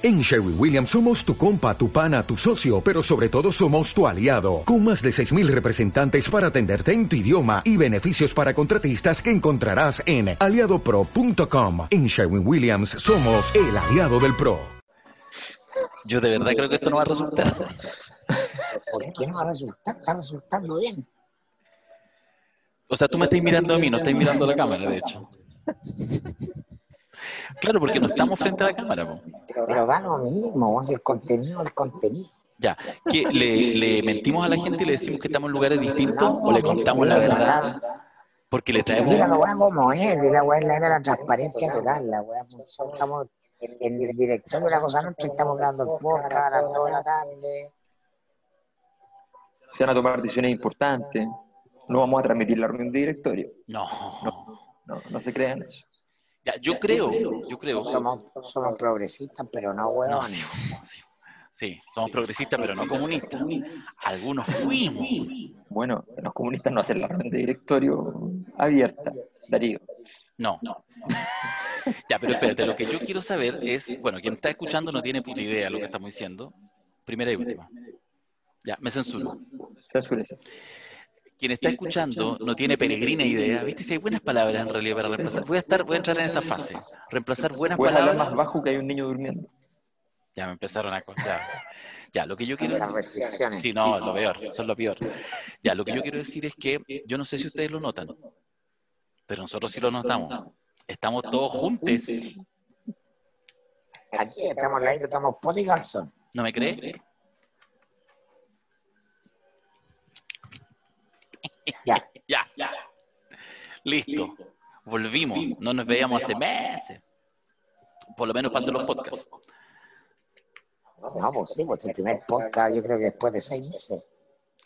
En Sherwin Williams somos tu compa, tu pana, tu socio, pero sobre todo somos tu aliado, con más de 6.000 representantes para atenderte en tu idioma y beneficios para contratistas que encontrarás en aliadopro.com. En Sherwin Williams somos el aliado del PRO. Yo de verdad creo que esto no va a resultar. ¿Por qué no va a resultar? Está resultando bien. O sea, tú me estás mirando a mí, no estás mirando a la cámara, de hecho. Claro, porque no estamos frente a la cámara. po. Pero da lo mismo, el contenido el contenido. Ya, ¿qué, le, le mentimos a la gente y le decimos que estamos en lugares distintos o le contamos la verdad? Porque le traemos... Dile la weá como es, la weá la era la transparencia total, la weá funciona, estamos en, en el directorio de la cosa nuestra y estamos grabando el podcast a las 2 de la tarde. Se van a tomar decisiones importantes. No vamos a transmitir la reunión de directorio. No. No, no se crean eso. Ya, yo creo, yo creo. Somos, somos progresistas, pero no No, weón. sí, sí, sí, somos progresistas, pero no comunistas. Algunos fuimos. Bueno, los comunistas no hacen la reunión de directorio abierta, Darío. No. Ya, pero espérate, lo que yo quiero saber es, bueno, quien está escuchando no tiene puta idea de lo que estamos diciendo. Primera y última. Ya, me censuro. Censúrese. Quien está escuchando no tiene peregrina idea. ¿Viste? Si hay buenas palabras en realidad para reemplazar. Voy a estar, voy a entrar en esa fase. Reemplazar buenas hablar palabras. más bajo que hay un niño durmiendo. Ya me empezaron a contar. Ya, lo que yo quiero Las restricciones. Sí, no, es lo peor, eso es lo peor. Ya, lo que yo quiero decir es que yo no sé si ustedes lo notan, pero nosotros sí lo notamos. Estamos todos juntos. Aquí estamos aire, estamos calzón. ¿No me cree? Ya. Ya. Listo. Volvimos. No nos veíamos hace meses. Por lo menos pasen los podcasts. No, pues sí, pues el primer podcast yo creo que después de seis meses.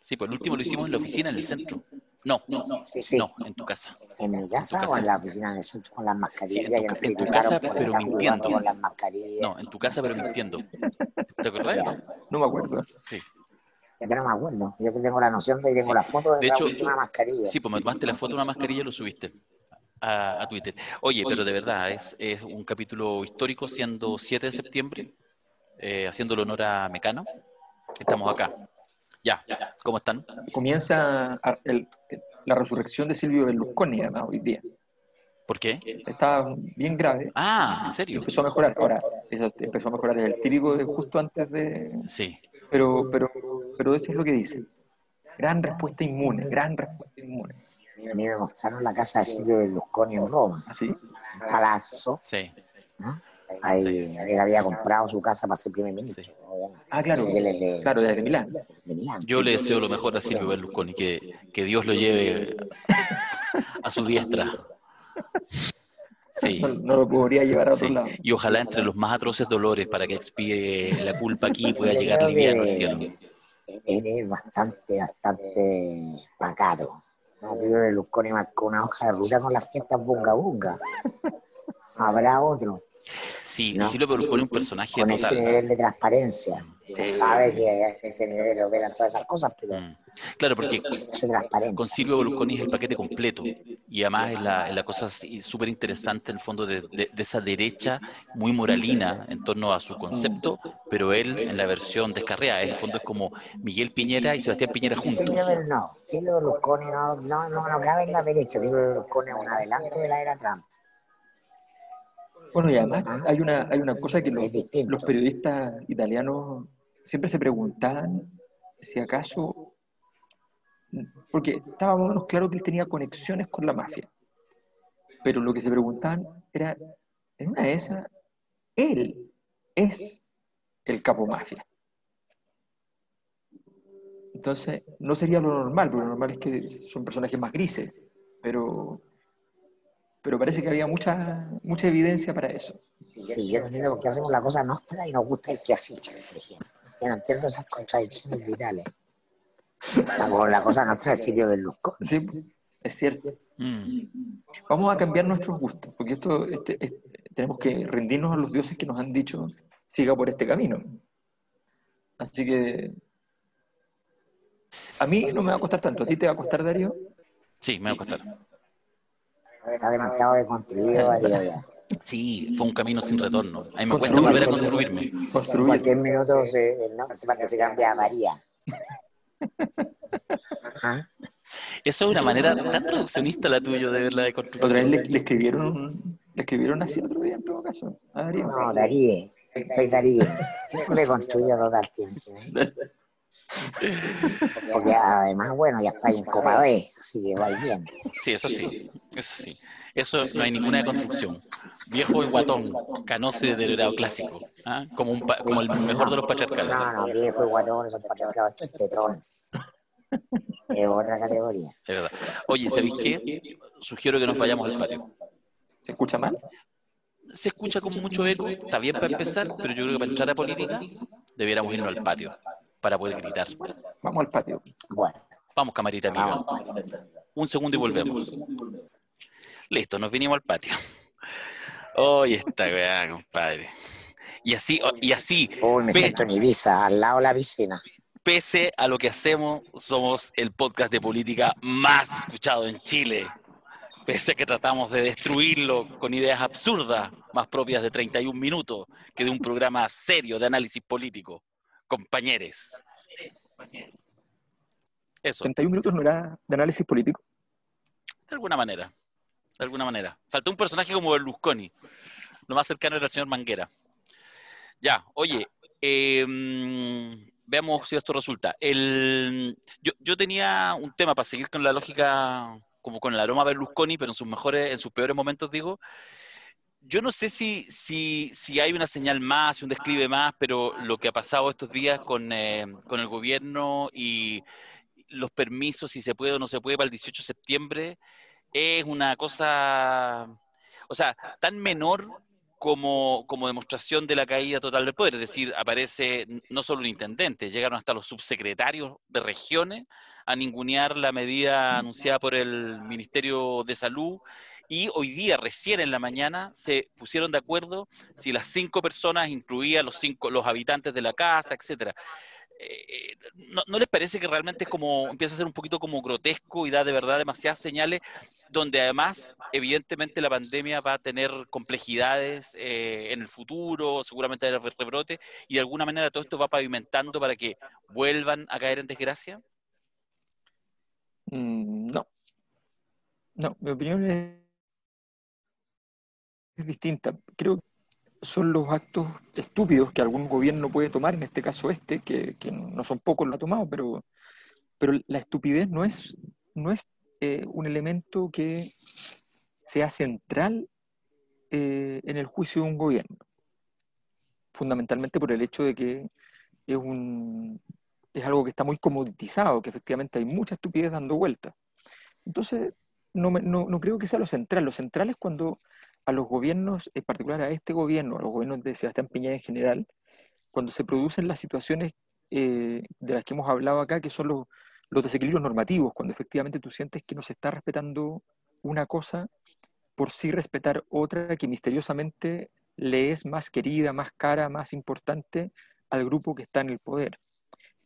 Sí, pues el último lo hicimos en la oficina, en el centro. No, Sí. no, en tu casa. ¿En mi casa o en la oficina del centro con las mascarillas? Sí, en tu en tu casa, pero mintiendo. jugando Con las mascarillas. No, en tu casa, pero mintiendo. ¿Te acordás? no? No me acuerdo. Sí. Yo no me acuerdo. Yo que tengo la noción de y tengo la foto de, De esa hecho, última mascarilla. Sí, pues me tomaste la foto de una mascarilla y lo subiste a, a Twitter. Oye, pero de verdad, es, es un capítulo histórico, siendo 7 de septiembre, eh, haciéndole honor a Mecano. Estamos acá. Ya, ¿cómo están? Comienza el- la resurrección de Silvio Berlusconi, además, hoy día. ¿Por qué? Estaba bien grave. Ah, ¿en serio? empezó a mejorar. Ahora, empezó a mejorar es el típico de justo antes de. Sí. Pero, pero, pero eso es lo que dice. Gran respuesta inmune, gran respuesta inmune. A mí me mostraron la casa de Silvio Berlusconi en Roma. Así. Un palazzo. Sí. Ahí él había comprado su casa para ser primer ministro. Ah, claro. Él es de, Claro, desde Milán. de Milán. Yo le deseo lo mejor a Silvio Berlusconi, que, que Dios lo lleve a su diestra. Sí. No, no lo podría llevar a otro Sí, lado. y ojalá entre los más atroces dolores para que expíe la culpa aquí pueda llegar liviano al que cielo. Él es bastante, bastante pacato. Silvio Berlusconi marcó una hoja de ruta con las fiestas bunga bunga. Habrá otro Sí, ¿no? sí lo propone un personaje con ese total. nivel de transparencia. Se sabe que a ese nivel lo velan todas esas cosas, pero Mm. Claro, porque ese con Silvio Berlusconi es el paquete completo y además es la, es la cosa súper interesante en el fondo de, de- de esa derecha muy moralina en torno a su concepto, pero él en la versión descarriada, en el fondo es como Miguel Piñera y Sebastián Piñera juntos. Silvio no, Silvio Berlusconi no, no, no, no cabe en la derecha. Silvio Berlusconi es un adelanto de la era Trump. Bueno, y además hay una, hay una cosa que los, los periodistas italianos siempre se preguntaban si acaso, porque estaba más o menos claro que él tenía conexiones con la mafia, pero lo que se preguntaban era, en una de esas, él es el capo mafia. Entonces, no sería lo normal, porque lo normal es que son personajes más grises, pero, pero parece que había mucha, mucha evidencia para eso. Sí, yo no entiendo por qué hacemos la cosa nuestra y nos gusta el que así, por ejemplo. Yo no entiendo esas contradicciones vitales. La, la cosa nuestra es Silvio Berlusconi. Sí, es cierto. Mm. Vamos a cambiar nuestros gustos, porque esto este- este- tenemos que rendirnos a los dioses que nos han dicho siga por este camino. Así que a mí no me va a costar tanto. ¿A ti te va a costar, Darío? Sí, me va a costar. Está demasiado deconstruido. Sí, fue un camino sin retorno. A mí me cuesta volver a construirme. En cualquier minuto se, no, se, se cambia a María. ¿Ah? Eso es una manera tan reduccionista la tuya de ver la de construcción. Otra vez le, escribieron, le escribieron así otro día en todo caso. A Darío. No, Darío. Soy Darío. Me construyo total tiempo. ¿eh? Porque además, bueno, ya está ahí en Copa B, así que va bien. Sí, eso sí, eso sí. Eso no hay ninguna construcción. Viejo y guatón, canoso y deteriorado clásico. ¿ah? Como, un como el mejor de los patriarcales. No, no, viejo y guatón son patriarcados. Es otra categoría. Es verdad. Oye, ¿sabéis qué? Sugiero que nos vayamos al patio. ¿Se escucha mal? Se escucha con mucho eco. Está bien para empezar, pero yo creo que para entrar a política debiéramos irnos al patio para poder gritar. Vamos al patio. Bueno. Vamos, camarita amiga. Un segundo y volvemos. Listo, nos vinimos al patio. Hoy está weá, compadre. Y así, y así. Uy, me siento en Ibiza, al lado de la piscina. Pese a lo que hacemos, somos el podcast de política más escuchado en Chile. Pese a que tratamos de destruirlo con ideas absurdas, más propias de 31 minutos que de un programa serio de análisis político compañeros. Eso. 31 minutos no era de análisis político. De alguna manera. De alguna manera. Faltó un personaje como Berlusconi. Lo más cercano era el señor Manguera. Ya, oye, em, veamos si esto resulta. El, yo, yo, tenía un tema para seguir con la lógica, como con el aroma Berlusconi, pero en sus mejores, en sus peores momentos, digo, yo no sé si, si, si, hay una señal más, un describe más, pero lo que ha pasado estos días con, eh, con, el gobierno y los permisos, si se puede o no se puede para el 18 de septiembre, es una cosa, o sea, tan menor como, como demostración de la caída total del poder. Es decir, aparece no solo un intendente, llegaron hasta los subsecretarios de regiones a ningunear la medida anunciada por el Ministerio de Salud y hoy día, recién en la mañana, se pusieron de acuerdo si las cinco personas incluían los cinco, los habitantes de la casa, etcétera. Eh, eh, ¿no, les parece que realmente es como, empieza a ser un poquito como grotesco y da de verdad demasiadas señales, donde además, evidentemente, la pandemia va a tener complejidades eh, en el futuro, seguramente haber rebrote, y de alguna manera todo esto va pavimentando para que vuelvan a caer en desgracia? Mm, no. No, mi opinión es es distinta. Creo que son los actos estúpidos que algún gobierno puede tomar, en este caso este, que, no son pocos lo ha tomado, pero, pero la estupidez no es, no es eh, un elemento que sea central eh, en el juicio de un gobierno. Fundamentalmente por el hecho de que es, un, es algo que está muy comoditizado, que efectivamente hay mucha estupidez dando vueltas. Entonces, no, no, no creo que sea lo central. Lo central es cuando a los gobiernos, en particular a este gobierno, a los gobiernos de Sebastián Piñera en general, cuando se producen las situaciones eh, de las que hemos hablado acá, que son los, desequilibrios normativos, cuando efectivamente tú sientes que no se está respetando una cosa por sí respetar otra que misteriosamente le es más querida, más cara, más importante al grupo que está en el poder.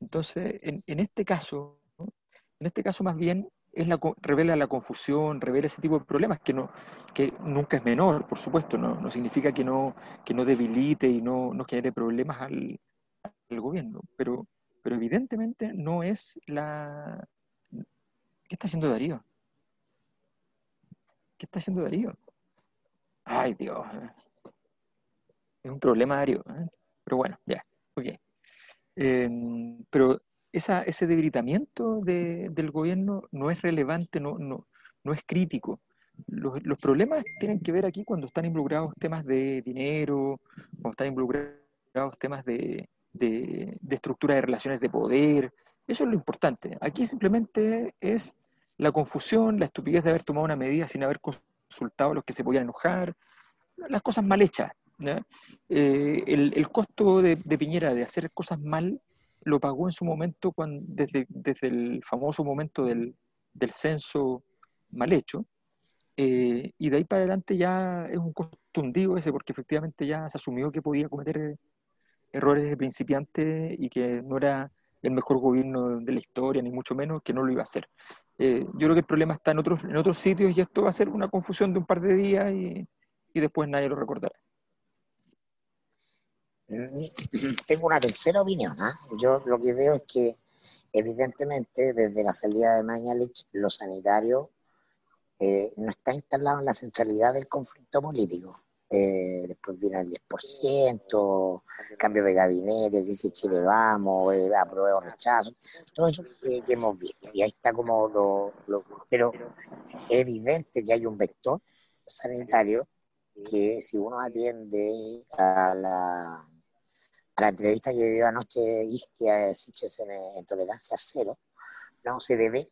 Entonces, en, en este caso, en este caso más bien es la, revela la confusión, revela ese tipo de problemas que, no, que nunca es menor, por supuesto, no, no significa que no, que no debilite y no, no genere problemas al, al, gobierno, pero, pero evidentemente no es la... ¿Qué está haciendo Darío? ¿Qué está haciendo Darío? Ay, Dios. Es un problema, Darío. ¿eh? Pero bueno, ya, ok. Eh, pero ese debilitamiento del gobierno no es relevante, no, no, no es crítico. Los, problemas tienen que ver aquí cuando están involucrados temas de dinero, cuando están involucrados temas de, de, estructura de relaciones de poder. Eso es lo importante. Aquí simplemente es la confusión, la estupidez de haber tomado una medida sin haber consultado a los que se podían enojar, las cosas mal hechas. Eh, el, costo de, de, Piñera de hacer cosas mal lo pagó en su momento cuando, desde, desde el famoso momento del, del censo mal hecho, eh, y de ahí para adelante ya es un costo hundido ese, porque efectivamente ya se asumió que podía cometer errores de principiante y que no era el mejor gobierno de la historia, ni mucho menos, que no lo iba a hacer. Eh, yo creo que el problema está en otros, en otros sitios y esto va a ser una confusión de un par de días y, y después nadie lo recordará. Tengo una tercera opinión. ¿ah? Yo lo que veo es que, evidentemente, desde la salida de Mañalich, lo sanitario eh, no está instalado en la centralidad del conflicto político. Eh, después viene el 10%, cambio de gabinete, dice Chile vamos, eh, apruebo rechazo, todo eso que, hemos visto. Y ahí está como lo, lo, Pero es evidente que hay un vector sanitario que si uno atiende a la, a la entrevista que dio anoche Isquia Siches en, en Tolerancia Cero, no se debe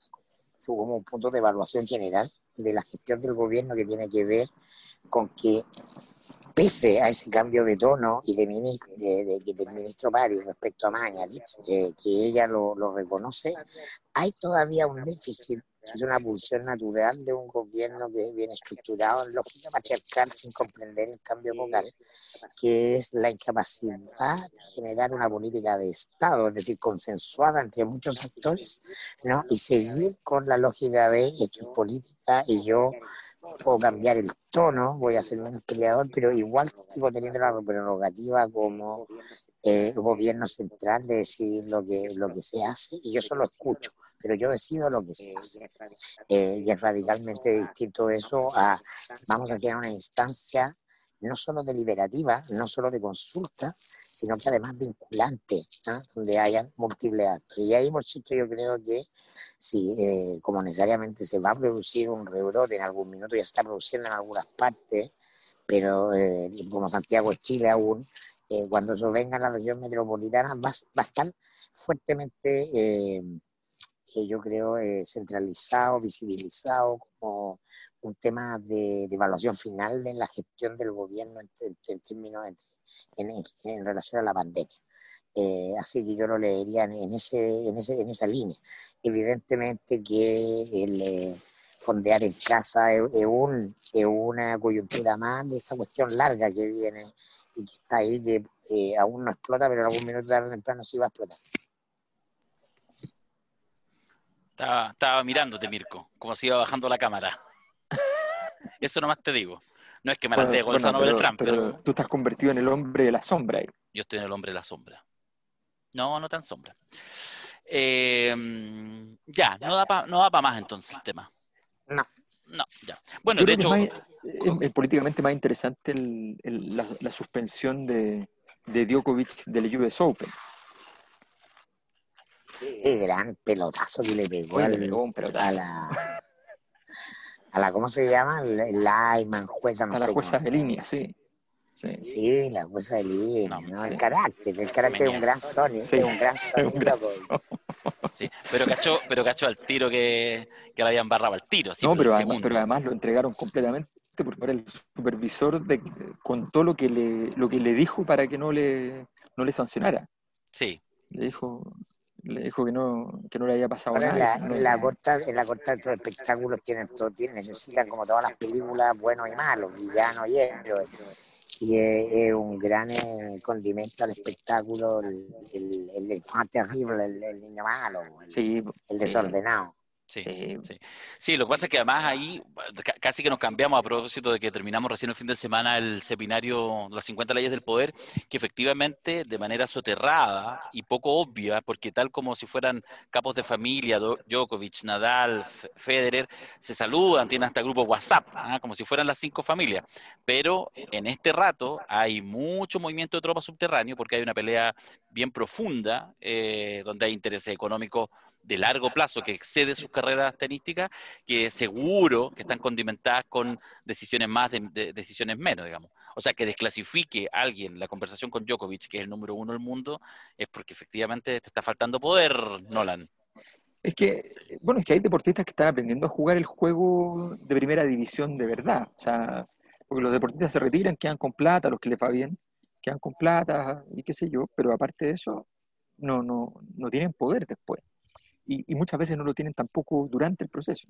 como un punto de evaluación general de la gestión del gobierno que tiene que ver con que pese a ese cambio de tono y de, del ministro Pari respecto a Mañalich, eh, que ella lo, lo, reconoce, hay todavía un déficit, es una pulsión natural de un gobierno que viene estructurado en lógica patriarcal sin comprender el cambio vocal, que es la incapacidad de generar una política de Estado, es decir, consensuada entre muchos actores, ¿no? y seguir con la lógica de esto política y yo puedo cambiar el tono, voy a ser menos peleador, pero igual sigo teniendo la prerrogativa como eh, gobierno central de decidir lo que, lo que se hace y yo solo escucho, pero yo decido lo que se hace. Eh, y es radicalmente distinto eso a vamos a crear una instancia no solo deliberativa, no solo de consulta, sino que además vinculante, donde haya múltiples actos. Y ahí, por yo creo que si, eh, como necesariamente se va a producir un rebrote en algún minuto, ya se está produciendo en algunas partes, pero eh, como Santiago Chile aún, eh, cuando eso venga a la región metropolitana va, va a estar fuertemente, yo creo, centralizado, visibilizado como un tema de, evaluación final de la gestión del gobierno en, términos en, relación a la pandemia. Eh, así que yo lo leería en, ese, en, ese, en esa línea. Evidentemente que el eh, fondear en casa es, un, es, una coyuntura más de esa cuestión larga que viene y que está ahí, que eh, aún no explota, pero en algún minuto tarde o temprano sí va a explotar. Estaba, estaba mirándote, Mirko, como se iba bajando la cámara. Eso nomás te digo. No es que me la bueno, Gonzalo bueno, Trump, pero, Tú estás convertido en el hombre de la sombra. Yo estoy en el hombre de la sombra. No, no tan sombra. Eh, ya, no da para no más entonces el tema. No. No, ya. Bueno, de hecho. Es, es, políticamente más interesante el, el, la, la, suspensión de, de Djokovic del US Open. Qué gran pelotazo que le pegó, le pegó un pelotazo. a la a la, ¿cómo se llama? La Ayman, jueza, no a sé la jueza de línea, sí. Sí. sí. la jueza de línea, no, ¿no? Sí. El carácter, el carácter es un gran Sony, sí. es un gran Sony. Un gran... Sí, pero cachó, pero cachó al tiro que, que la habían barrado al tiro. no, pero además, pero además, lo entregaron completamente porque el supervisor de, contó lo que le, lo que le dijo para que no le, no le sancionara. Sí. Le dijo, le dijo que no, que no le había pasado Ahora, nada. En la, en la corta, en la corta estos espectáculos tienen todo, tienen, necesitan como todas las películas, buenos y malos, villanos y héroes. Y es, es, un gran eh, condimento al espectáculo, el, el, el, el terrible, el, el, niño malo, el, sí, el desordenado. Sí, sí. sí, sí. lo que pasa es que además ahí casi que nos cambiamos a propósito de que terminamos recién el fin de semana el seminario Las 50 leyes del poder, que efectivamente de manera soterrada y poco obvia, porque tal como si fueran capos de familia, Djokovic, Nadal, Federer, se saludan, tienen hasta grupos WhatsApp, ¿ah? como si fueran las cinco familias. Pero en este rato hay mucho movimiento de tropas subterráneo porque hay una pelea bien profunda, eh, donde hay intereses económicos de largo plazo que excede sus carreras tenísticas, que seguro que están condimentadas con decisiones más, de, de, decisiones menos, digamos. O sea, que desclasifique a alguien la conversación con Djokovic, que es el número uno del mundo, es porque efectivamente te está faltando poder, Nolan. Es que, bueno, es que hay deportistas que están aprendiendo a jugar el juego de primera división de verdad. O sea, porque los deportistas se retiran, quedan con plata, los que les va bien, quedan con plata y qué sé yo, pero aparte de eso, no, no, no tienen poder después y, y, muchas veces no lo tienen tampoco durante el proceso.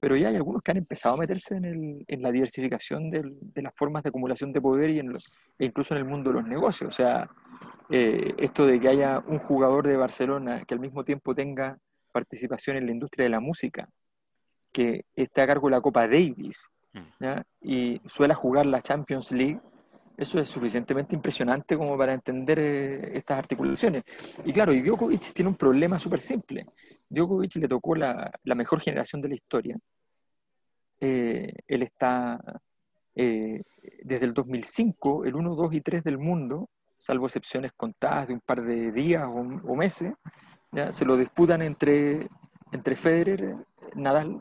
Pero ya hay algunos que han empezado a meterse en, el, en la diversificación del, de las formas de acumulación de poder y en los, e incluso en el mundo de los negocios. O sea, eh, esto de que haya un jugador de Barcelona que al mismo tiempo tenga participación en la industria de la música, que esté a cargo de la Copa Davis, mm. y suele jugar la Champions League, eso es suficientemente impresionante como para entender eh, estas articulaciones. Y claro, Djokovic tiene un problema súper simple. Djokovic le tocó la, la, mejor generación de la historia. Eh, él está eh, desde el 2005, el 1, 2 y 3 del mundo, salvo excepciones contadas de un par de días o, meses, ¿ya? se lo disputan entre, entre Federer, Nadal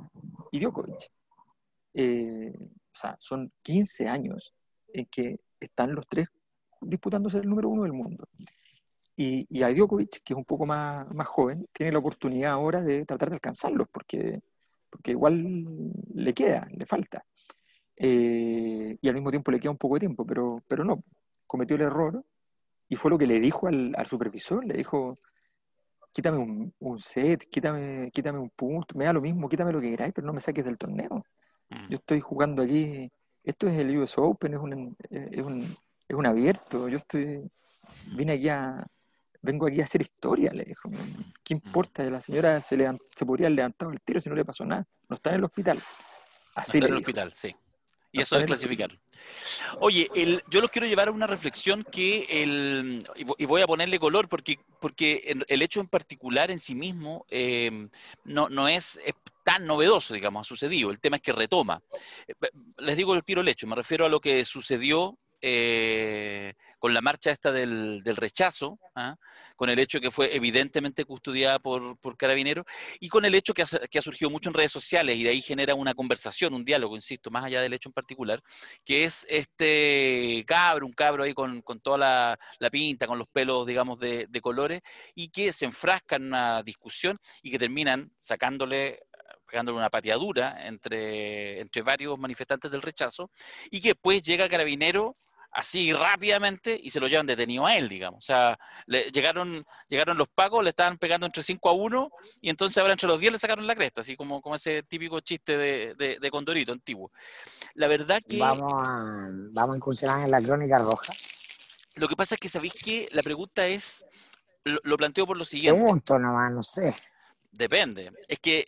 y Djokovic. o sea, son 15 años en que están los tres disputándose el número uno del mundo. Y, y a Djokovic, que es un poco más, más joven, tiene la oportunidad ahora de tratar de alcanzarlos, porque, porque igual le queda, le falta. Eh, y al mismo tiempo le queda un poco de tiempo, pero, pero no, cometió el error y fue lo que le dijo al, al supervisor, le dijo, quítame un, un, set, quítame, quítame un punto, me da lo mismo, quítame lo que queráis, pero no me saques del torneo. Mm. Yo estoy jugando aquí esto es el US Open, es un, es un, es un abierto, yo estoy, vine aquí a, vengo aquí a hacer historia, le dijo. ¿Qué importa? La señora se, se podría haber levantado el tiro si no le pasó nada. No está en el hospital. Así está en el hospital, sí. Y eso es clasificar. Oye, el, yo los quiero llevar a una reflexión que, el, y voy a ponerle color, porque, porque el hecho en particular en sí mismo eh, no, no es, es, tan novedoso, digamos, ha sucedido. El tema es que retoma. Eh, les digo el tiro el hecho, me refiero a lo que sucedió eh, con la marcha esta del, rechazo, ¿ah? con el hecho que fue evidentemente custodiada por, por carabineros y con el hecho que ha, surgido mucho en redes sociales y de ahí genera una conversación, un diálogo, insisto, más allá del hecho en particular, que es este cabro, un cabro ahí con, toda la, pinta, con los pelos, digamos, de, de colores y que se enfrasca en una discusión y que terminan sacándole pegándole una pateadura entre, entre varios manifestantes del rechazo, y que después llega Carabinero así rápidamente y se lo llevan detenido a él, digamos. O sea, le, llegaron, llegaron los pagos, le estaban pegando entre 5 a 1 y entonces ahora entre los 10 le sacaron la cresta, así como, como ese típico chiste de, de, Condorito antiguo. La verdad que... Vamos a, vamos a incursionar en la crónica roja. Lo que pasa es que sabéis que la pregunta es, lo, lo planteo por lo siguiente. Pregunto nomás, no sé. Depende. Es que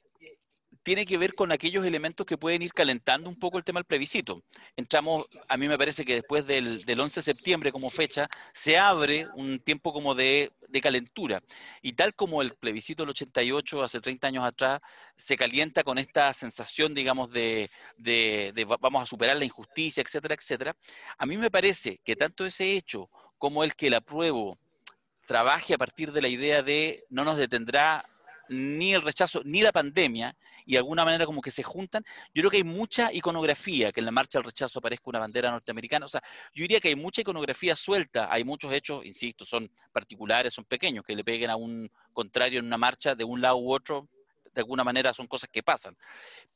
tiene que ver con aquellos elementos que pueden ir calentando un poco el tema del plebiscito. Entramos, a mí me parece que después del, del 11 de septiembre como fecha, se abre un tiempo como de, de, calentura. Y tal como el plebiscito del 88, hace 30 años atrás, se calienta con esta sensación, digamos, de, de, vamos a superar la injusticia, etcétera, etcétera, a mí me parece que tanto ese hecho como el que el apruebo trabaje a partir de la idea de no nos detendrá ni el rechazo, ni la pandemia, y de alguna manera como que se juntan, yo creo que hay mucha iconografía, que en la marcha del rechazo aparezca una bandera norteamericana, o sea, yo diría que hay mucha iconografía suelta, hay muchos hechos, insisto, son particulares, son pequeños, que le peguen a un contrario en una marcha de un lado u otro, de alguna manera son cosas que pasan.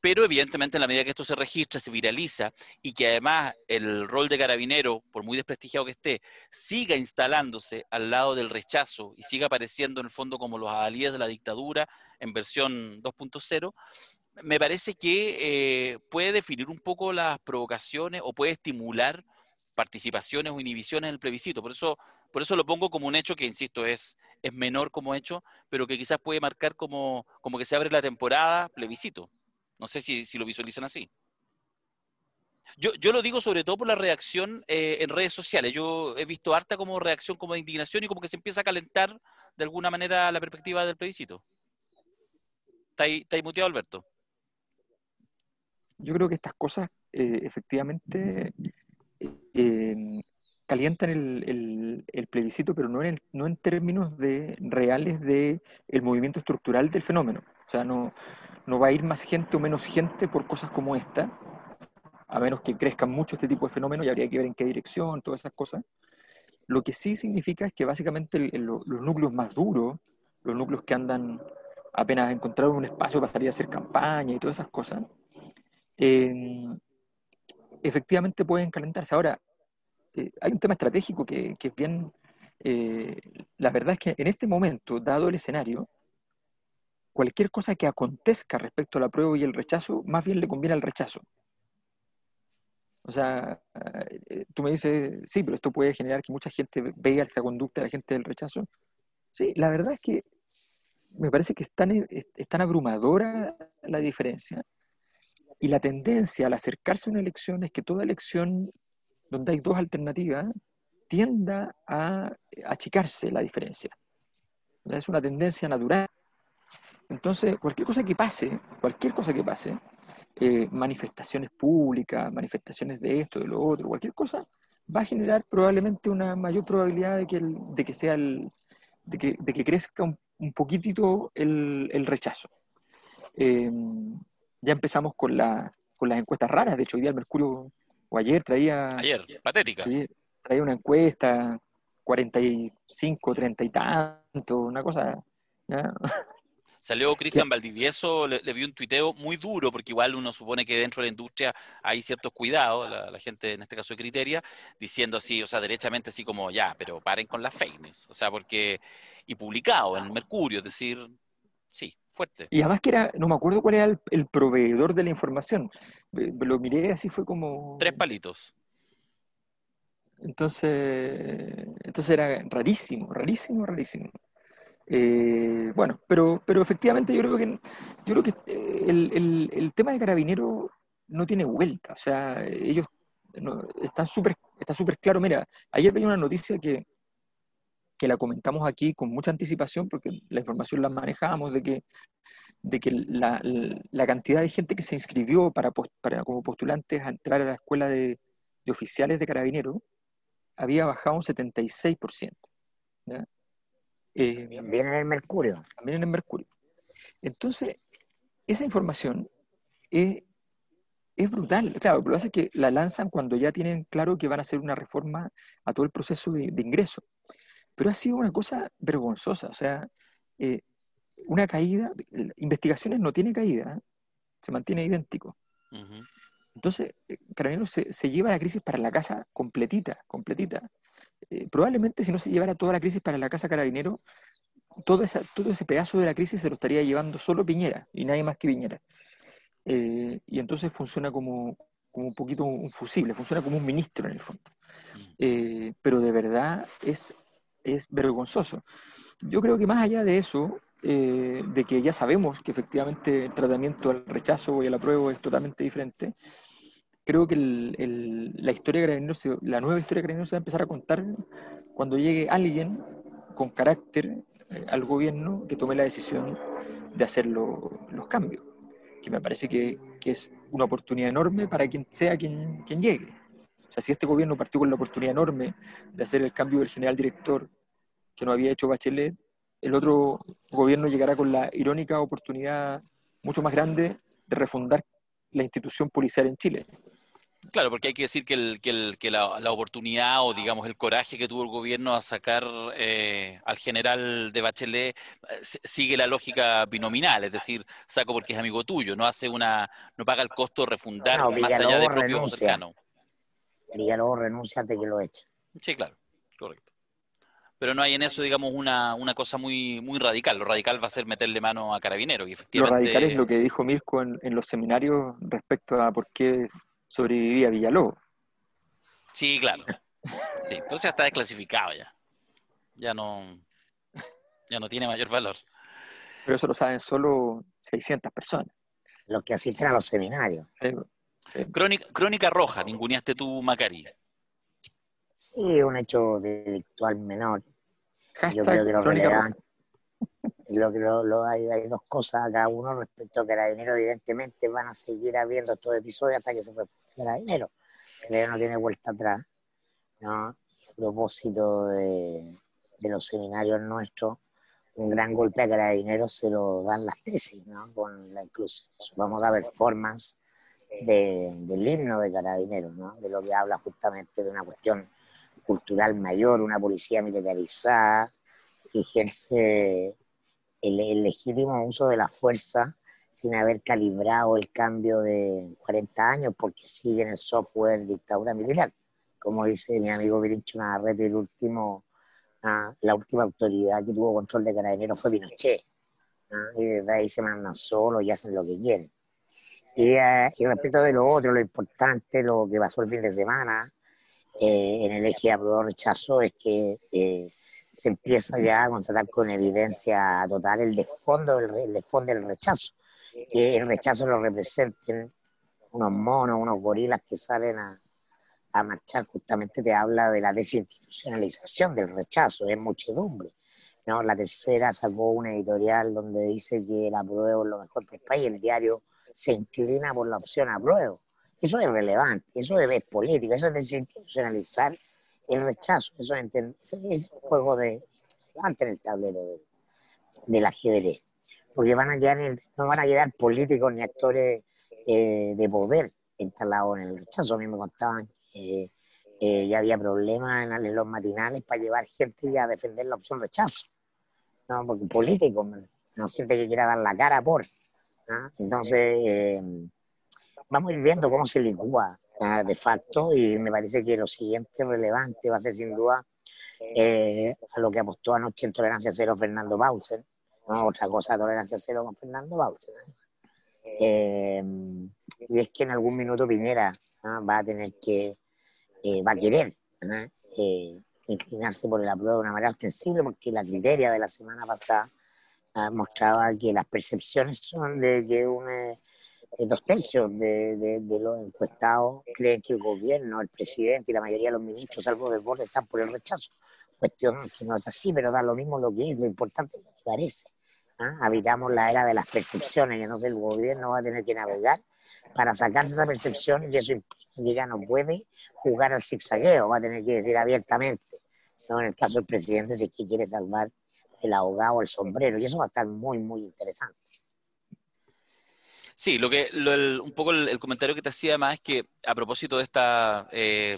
Pero evidentemente en la medida que esto se registra, se viraliza y que además el rol de carabinero, por muy desprestigiado que esté, siga instalándose al lado del rechazo y siga apareciendo en el fondo como los adalíes de la dictadura en versión 2.0, me parece que eh, puede definir un poco las provocaciones o puede estimular participaciones o inhibiciones en el plebiscito. Por eso, por eso lo pongo como un hecho que, insisto, es, es menor como hecho, pero que quizás puede marcar como, como que se abre la temporada plebiscito. No sé si, si lo visualizan así. Yo, yo, lo digo sobre todo por la reacción eh, en redes sociales. Yo he visto harta como reacción como de indignación y como que se empieza a calentar de alguna manera la perspectiva del plebiscito. ¿Está ahí, muteado, Alberto? Yo creo que estas cosas eh, efectivamente eh, calientan el, el, plebiscito, pero no en, no en términos de, reales del el movimiento estructural del fenómeno. O sea, no, no va a ir más gente o menos gente por cosas como esta, a menos que crezcan mucho este tipo de fenómenos y habría que ver en qué dirección, todas esas cosas. Lo que sí significa es que básicamente los núcleos más duros, los núcleos que andan apenas encontraron un espacio para salir a hacer campaña y todas esas cosas, eh, efectivamente pueden calentarse. Ahora, eh, hay un tema estratégico que, es bien... Eh, la verdad es que en este momento, dado el escenario, cualquier cosa que acontezca respecto al apruebo y el rechazo, más bien le conviene al rechazo. O sea, eh, tú me dices, sí, pero esto puede generar que mucha gente vea esta conducta de la gente del rechazo. Sí, la verdad es que me parece que es tan, es tan abrumadora la diferencia y la tendencia al acercarse a una elección es que toda elección donde hay dos alternativas tienda a achicarse la diferencia. Es una tendencia natural. Entonces, cualquier cosa que pase, cualquier cosa que pase, eh, manifestaciones públicas, manifestaciones de esto, de lo otro, cualquier cosa, va a generar probablemente una mayor probabilidad de que, de que sea el, de que, de que crezca un, poquitito el, el rechazo. Eh, ya empezamos con, la, con las encuestas raras, de hecho hoy día el Mercurio, o ayer traía... Ayer, patética. traía una encuesta, 45, 30 y tanto, una cosa... Salió Cristian Valdivieso, le, vi un tuiteo muy duro, porque igual uno supone que dentro de la industria hay ciertos cuidados, la, gente en este caso de Criteria, diciendo así, o sea, derechamente así como, ya, pero paren con las fake O sea, porque, y publicado en Mercurio, es decir, sí, fuerte. Y además que era, no me acuerdo cuál era el, proveedor de la información. Lo miré así, fue como... Tres palitos. Entonces, entonces era rarísimo, rarísimo, rarísimo. Eh, bueno, pero, pero efectivamente yo creo que, yo creo que eh, el, el, tema de carabinero no tiene vuelta. O sea, ellos están súper está súper claro. Mira, ayer veía una noticia que, que la comentamos aquí con mucha anticipación porque la información la manejábamos de que, de que la, la cantidad de gente que se inscribió para, para, como postulantes a entrar a la escuela de, de oficiales de carabineros había bajado un 76%. ¿ya? Eh, también en el Mercurio. También en el Mercurio. Entonces, esa información es, es brutal. Claro, lo que pasa es que la lanzan cuando ya tienen claro que van a hacer una reforma a todo el proceso de, ingreso. Pero ha sido una cosa vergonzosa. O sea, eh, una caída, investigaciones no tiene caída, ¿eh? se mantiene idéntico. Entonces, Carabineros se, se, lleva la crisis para la casa completita, completita. Eh, probablemente si no se llevara toda la crisis para la casa carabinero, todo, esa, todo ese pedazo de la crisis se lo estaría llevando solo Piñera y nadie más que Piñera. Eh, y entonces funciona como, como, un poquito un fusible, funciona como un ministro en el fondo. Eh, pero de verdad es, es vergonzoso. Yo creo que más allá de eso, de que ya sabemos que efectivamente el tratamiento al rechazo y al apruebo es totalmente diferente, creo que la historia de la nueva historia de se va a empezar a contar cuando llegue alguien con carácter eh, al gobierno que tome la decisión de hacer los cambios, que me parece que, que, es una oportunidad enorme para quien sea quien, quien llegue. Sea, si este gobierno partió con la oportunidad enorme de hacer el cambio del general director que no había hecho Bachelet, el otro gobierno llegará con la irónica oportunidad mucho más grande de refundar la institución policial en Chile. Claro, porque hay que decir que, el, que, el, que la, la, oportunidad o, digamos, el coraje que tuvo el gobierno a sacar eh, al general de Bachelet eh, sigue la lógica binominal, es decir, saco porque es amigo tuyo, no hace una, no paga el costo de refundar más allá de propio cercano. Villalobos renuncia antes que lo eche. Sí, claro, correcto. Pero no hay en eso, digamos, una, una cosa muy, muy radical. Lo radical va a ser meterle mano a Carabineros. Y efectivamente... Lo radical es lo que dijo Mirko en, en los seminarios respecto a por qué sobrevivía Villalobos. Sí, claro. Sí, pero ya está desclasificado ya. Ya no, ya no tiene mayor valor. Pero eso lo saben solo 600 personas. Los que asisten a los seminarios. Crónica, crónica roja, ninguneaste tú, Macari. Sí, un hecho delictual menor. Yo creo que lo crónica lo que lo, hay, hay, dos cosas acá. Uno, respecto a Carabineros, evidentemente van a seguir habiendo estos episodios hasta que se fue Carabineros. Pero no tiene vuelta atrás. ¿no? A propósito de, de, los seminarios nuestros, un gran golpe a Carabineros se lo dan las tesis, ¿no? con la inclusión. Vamos a ver formas de, del himno de Carabineros, ¿no? de lo que habla justamente de una cuestión cultural mayor, una policía militarizada que ejerce el, legítimo uso de la fuerza sin haber calibrado el cambio de 40 años porque sigue en el software dictadura militar. Como dice mi amigo Virincho Navarrete, el último, ah, la última autoridad que tuvo control de carabineros fue Pinochet. Y desde ahí se mandan solo y hacen lo que quieren. Y, uh, y, respecto de lo otro, lo importante, lo que pasó el fin de semana eh, en el eje aprobado-rechazo es que eh, se empieza ya a constatar con evidencia total el desfondo, el, el del rechazo, que el rechazo lo representen unos monos, unos gorilas que salen a, a marchar, justamente te habla de la desinstitucionalización del rechazo, es muchedumbre. ¿no? La tercera sacó una editorial donde dice que el apruebo es lo mejor para el país, el diario se inclina por la opción apruebo. Eso es relevante, eso es política, eso es desinstitucionalizar el rechazo, eso es, un juego de en el tablero de, del ajedrez, porque van a quedar, no van a quedar políticos ni actores eh, de poder instalados en el rechazo. A mí me contaban que ya había problemas en, los matinales para llevar gente a defender la opción rechazo, ¿no? porque políticos, no gente que quiera dar la cara por. Entonces, eh, vamos a ir viendo cómo se licúa de facto y me parece que lo siguiente relevante va a ser sin duda eh, a lo que apostó anoche en Tolerancia Cero Fernando Bauser, otra cosa Tolerancia Cero con Fernando Bauser. Eh, y es que en algún minuto Piñera va a tener que, eh, va a querer inclinarse por el apruebo de una manera ostensible, porque la criteria de la semana pasada mostraba que las percepciones son de que un dos tercios de, de, los encuestados creen que el gobierno, el presidente y la mayoría de los ministros, salvo del borde, están por el rechazo. Cuestión que no es así, pero da lo mismo lo que es, lo importante es lo que parece. ¿ah? Habitamos la era de las percepciones y entonces el gobierno va a tener que navegar para sacarse esa percepción y eso implica que ya no puede jugar al zigzagueo, va a tener que decir abiertamente, ¿no? en el caso del presidente, si es que quiere salvar el ahogado el sombrero, y eso va a estar muy, muy interesante. Sí, lo que un poco el, comentario que te hacía más es que a propósito de esta eh,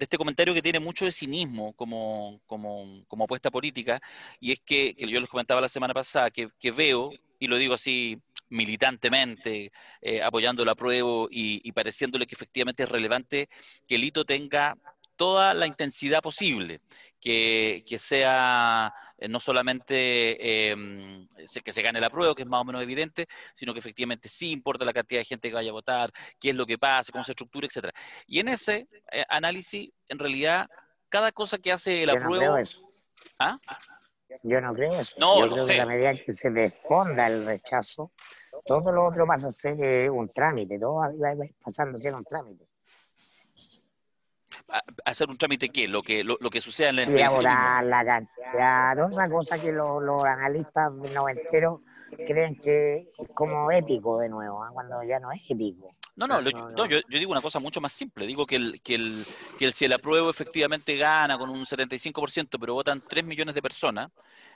de este comentario que tiene mucho de cinismo como, como, como apuesta política, y es que, yo les comentaba la semana pasada, que, veo, y lo digo así militantemente, eh, apoyando la apruebo y, y pareciéndole que efectivamente es relevante que el hito tenga toda la intensidad posible, que, que sea no solamente em, que se gane la prueba, que es más o menos evidente, sino que efectivamente sí importa la cantidad de gente que vaya a votar, qué es lo que pasa, cómo se estructura, etcétera. Y en ese eh, análisis, en realidad, cada cosa que hace la prueba... ¿Ah? Yo no creo eso. No, Yo creo que a medida que se desfonda el rechazo, todo lo otro pasa a ser un trámite, todo va pasando a ser un trámite hacer un trámite qué? Lo que, lo, que suceda en la, la cantidad, esa cosa que los, los analistas noventeros creen que es como épico de nuevo, ¿eh? cuando ya no es épico. No, no, yo, yo, digo una cosa mucho más simple. Digo que el, que el, que el si el apruebo efectivamente gana con un 75%, pero votan 3 millones de personas,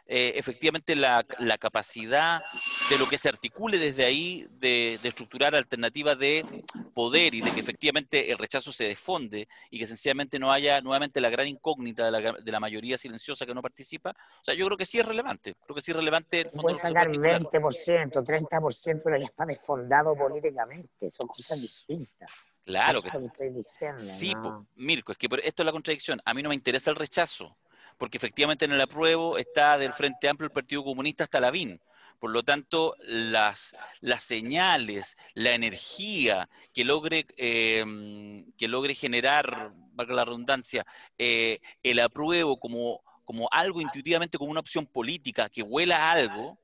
eh, efectivamente la, la, capacidad de lo que se articule desde ahí de, de, estructurar alternativas de poder y de que efectivamente el rechazo se desfonde y que sencillamente no haya nuevamente la gran incógnita de la, de la mayoría silenciosa que no participa, o sea, yo creo que sí es relevante. Creo que sí es relevante. Puede sacar 20%, 30%, pero ya está desfondado políticamente. Son cosas distintas. Claro que, sí, Mirko, es que esto es la contradicción. A mí no me interesa el rechazo porque efectivamente en el apruebo está del Frente Amplio el Partido Comunista hasta la BIN. Por lo tanto, las, las señales, la energía que logre, em, que logre generar, valga la redundancia, eh, el apruebo como, como algo intuitivamente, como una opción política que huela a algo,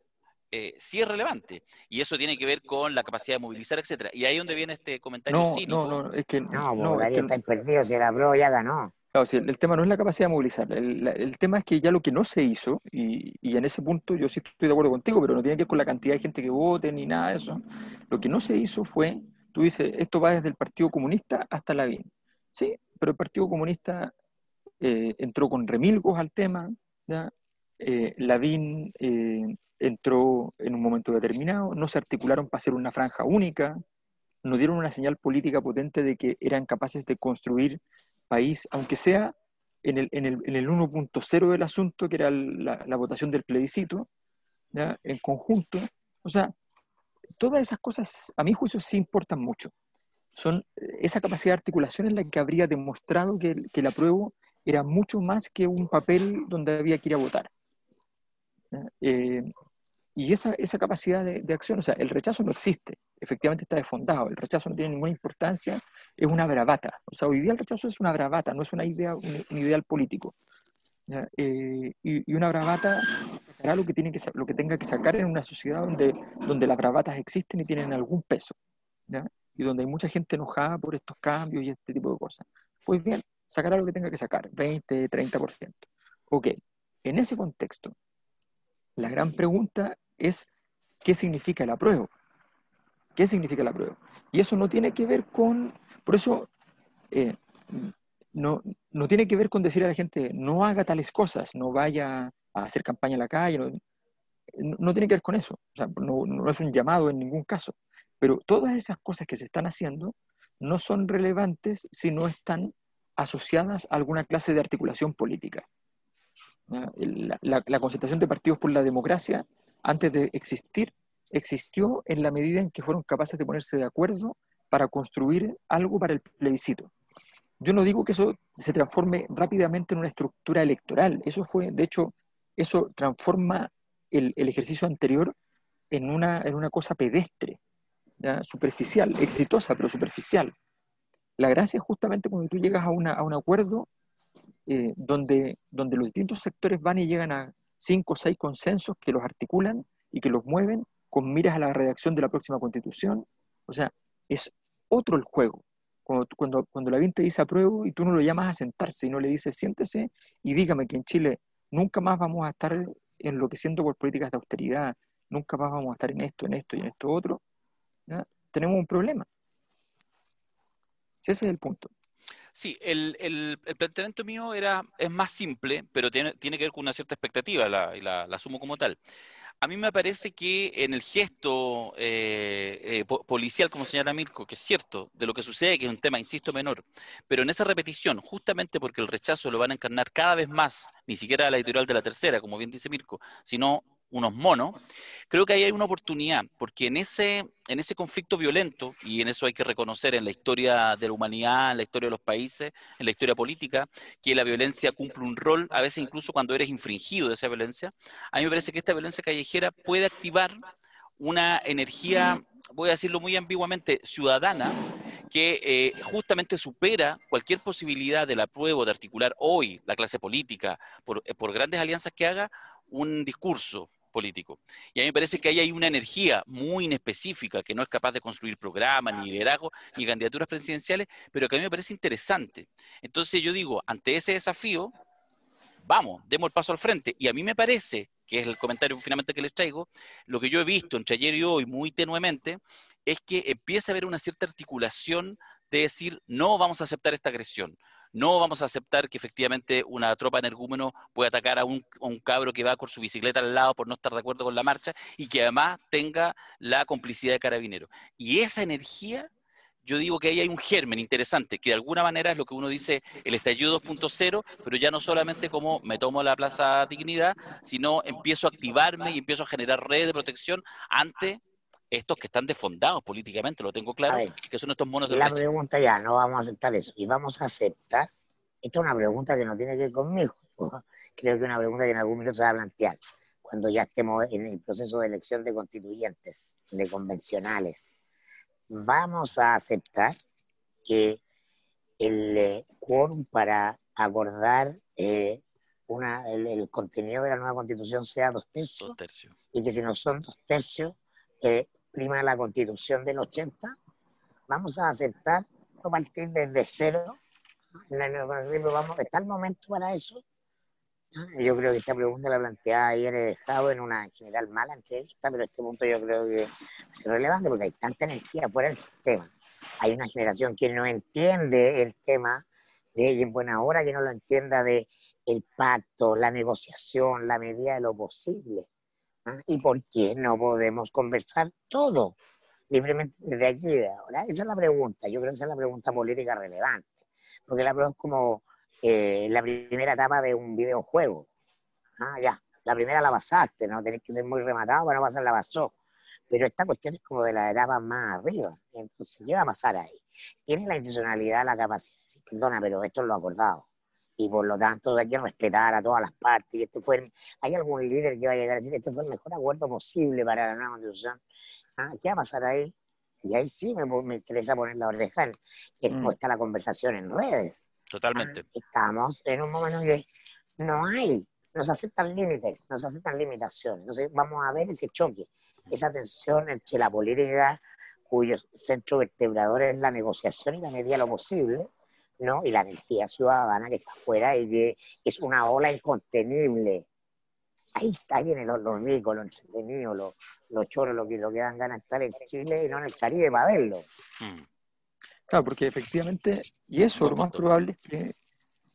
eh, sí es relevante. Y eso tiene que ver con la capacidad de movilizar, etcétera. Y ahí es donde viene este comentario no, cínico. No, no, es que no, no, es que... está perdido, si el apruebo ya ganó. Claro, el, tema no es la capacidad de movilizar, el, tema es que ya lo que no se hizo, y, en ese punto yo sí estoy de acuerdo contigo, pero no tiene que ver con la cantidad de gente que vote ni nada de eso. Lo que no se hizo fue, tú dices, esto va desde el Partido Comunista hasta la BIN. Sí, pero el Partido Comunista eh, entró con remilgos al tema, ¿ya? Eh, la BIN eh, entró en un momento determinado, no se articularon para hacer una franja única, no dieron una señal política potente de que eran capaces de construir país, aunque sea en el, en el, en el 1.0 del asunto, que era la, votación del plebiscito, en conjunto. O sea, todas esas cosas, a mi juicio, sí importan mucho. Son eh, esa capacidad de articulación en la que habría demostrado que, que el apruebo era mucho más que un papel donde había que ir a votar. Eh, y esa, esa capacidad de, de, acción, o sea, el rechazo no existe, efectivamente está desfondado, el rechazo no tiene ninguna importancia, es una bravata. O sea, hoy día el rechazo es una bravata, no es una idea, un, ideal político. Eh, y, una bravata sacará lo que, tiene que, lo que tenga que sacar en una sociedad donde, donde las bravatas existen y tienen algún peso. y donde hay mucha gente enojada por estos cambios y este tipo de cosas. Pues bien, sacará lo que tenga que sacar, 20, 30%. Ok, en ese contexto, la gran pregunta es, ¿qué significa el apruebo? ¿Qué significa el apruebo? Y eso no tiene que ver con, por eso, eh, no, no tiene que ver con decir a la gente, no haga tales cosas, no vaya a hacer campaña en la calle, no, tiene que ver con eso, o sea, no, no, es un llamado en ningún caso, pero todas esas cosas que se están haciendo no son relevantes si no están asociadas a alguna clase de articulación política. La, la, la, concentración de partidos por la democracia, antes de existir, existió en la medida en que fueron capaces de ponerse de acuerdo para construir algo para el plebiscito. Yo no digo que eso se transforme rápidamente en una estructura electoral, eso fue, de hecho, eso transforma el, el ejercicio anterior en una, en una cosa pedestre, superficial, exitosa, pero superficial. La gracia es justamente cuando tú llegas a, una, a un acuerdo eh, donde, donde los distintos sectores van y llegan a cinco o seis consensos que los articulan y que los mueven con miras a la redacción de la próxima constitución. O sea, es otro el juego. Cuando, cuando, cuando la gente dice apruebo y tú no lo llamas a sentarse y no le dices siéntese y dígame que en Chile nunca más vamos a estar enloqueciendo por políticas de austeridad, nunca más vamos a estar en esto, en esto y en esto otro, tenemos un problema. ese es el punto. Sí, el, el, planteamiento mío era, es más simple, pero tiene, tiene que ver con una cierta expectativa la, y la, la asumo como tal. A mí me parece que en el gesto eh, eh, policial, como señala Mirko, que es cierto, de lo que sucede, que es un tema, insisto, menor, pero en esa repetición, justamente porque el rechazo lo van a encarnar cada vez más, ni siquiera la editorial de la tercera, como bien dice Mirko, sino unos monos, creo que ahí hay una oportunidad, porque en ese, en ese conflicto violento, y en eso hay que reconocer en la historia de la humanidad, en la historia de los países, en la historia política, que la violencia cumple un rol, a veces incluso cuando eres infringido de esa violencia, a mí me parece que esta violencia callejera puede activar una energía, voy a decirlo muy ambiguamente, ciudadana, que eh, justamente supera cualquier posibilidad de la prueba de articular hoy la clase política por, eh, por grandes alianzas que haga un discurso, político. Y a mí me parece que ahí hay una energía muy inespecífica que no es capaz de construir programas, ni liderazgo, ni candidaturas presidenciales, pero que a mí me parece interesante. Entonces yo digo, ante ese desafío, vamos, demos el paso al frente. Y a mí me parece, que es el comentario finalmente que les traigo, lo que yo he visto entre ayer y hoy muy tenuemente, es que empieza a haber una cierta articulación de decir, no vamos a aceptar esta agresión, no vamos a aceptar que efectivamente una tropa energúmeno pueda atacar a un, cabro que va con su bicicleta al lado por no estar de acuerdo con la marcha y que además tenga la complicidad de carabineros. Y esa energía yo digo que ahí hay un germen interesante, que de alguna manera es lo que uno dice el estallido 2.0, pero ya no solamente como me tomo la Plaza Dignidad, sino empiezo a activarme y empiezo a generar redes de protección ante estos que están desfondados políticamente, lo tengo claro, que son estos monos de La pregunta ya, no vamos a aceptar eso. Y vamos a aceptar, esta es una pregunta que no tiene que ver conmigo, creo que es una pregunta que en algún minuto se va a plantear, cuando ya estemos en el proceso de elección de constituyentes, de convencionales. Vamos a aceptar que el eh, quórum para acordar eh, una, el, contenido de la nueva constitución sea dos tercios, y que si no son dos tercios, eh, prima la constitución del 80, vamos a aceptar no partir desde cero. Vamos, ¿Está el momento para eso? Yo creo que esta pregunta la planteaba ayer dejado en una general mala entrevista, pero este punto yo creo que es relevante porque hay tanta energía fuera del sistema. Hay una generación que no entiende el tema de ella en buena hora, que no lo entienda de el pacto, la negociación, la medida de lo posible. ¿Y por qué no podemos conversar todo libremente desde aquí y ahora? Esa es la pregunta. Yo creo que esa es la pregunta política relevante. Porque la pregunta es como eh, la primera etapa de un videojuego. Ah, ya. La primera la pasaste, no tenés que ser muy rematado para no pasar la pasó. Pero esta cuestión es como de la etapa más arriba. Entonces, ¿qué va a pasar ahí? Tiene la intencionalidad, la capacidad perdona, pero esto es lo acordado y por lo tanto hay que respetar a todas las partes. Y este fue, ¿Hay algún líder que va a llegar a decir que este fue el mejor acuerdo posible para la nueva constitución? ¿Ah? ¿Qué va a pasar ahí? Y ahí sí me, me interesa poner la oreja en, mm. está la conversación en redes. Totalmente. Ah, estamos en un momento en que no hay, nos aceptan límites, nos aceptan limitaciones. Entonces vamos a ver ese choque, esa tensión entre la política cuyo centro vertebrador es la negociación y la medida de lo posible, ¿no? Y la energía ciudadana que está afuera y que es una ola incontenible. Ahí está, vienen los, los ricos, los entretenidos, los, los choros, los que, lo que dan ganas de estar en Chile y no en el Caribe para verlo. Mm. Claro, porque efectivamente, y eso lo más probable es que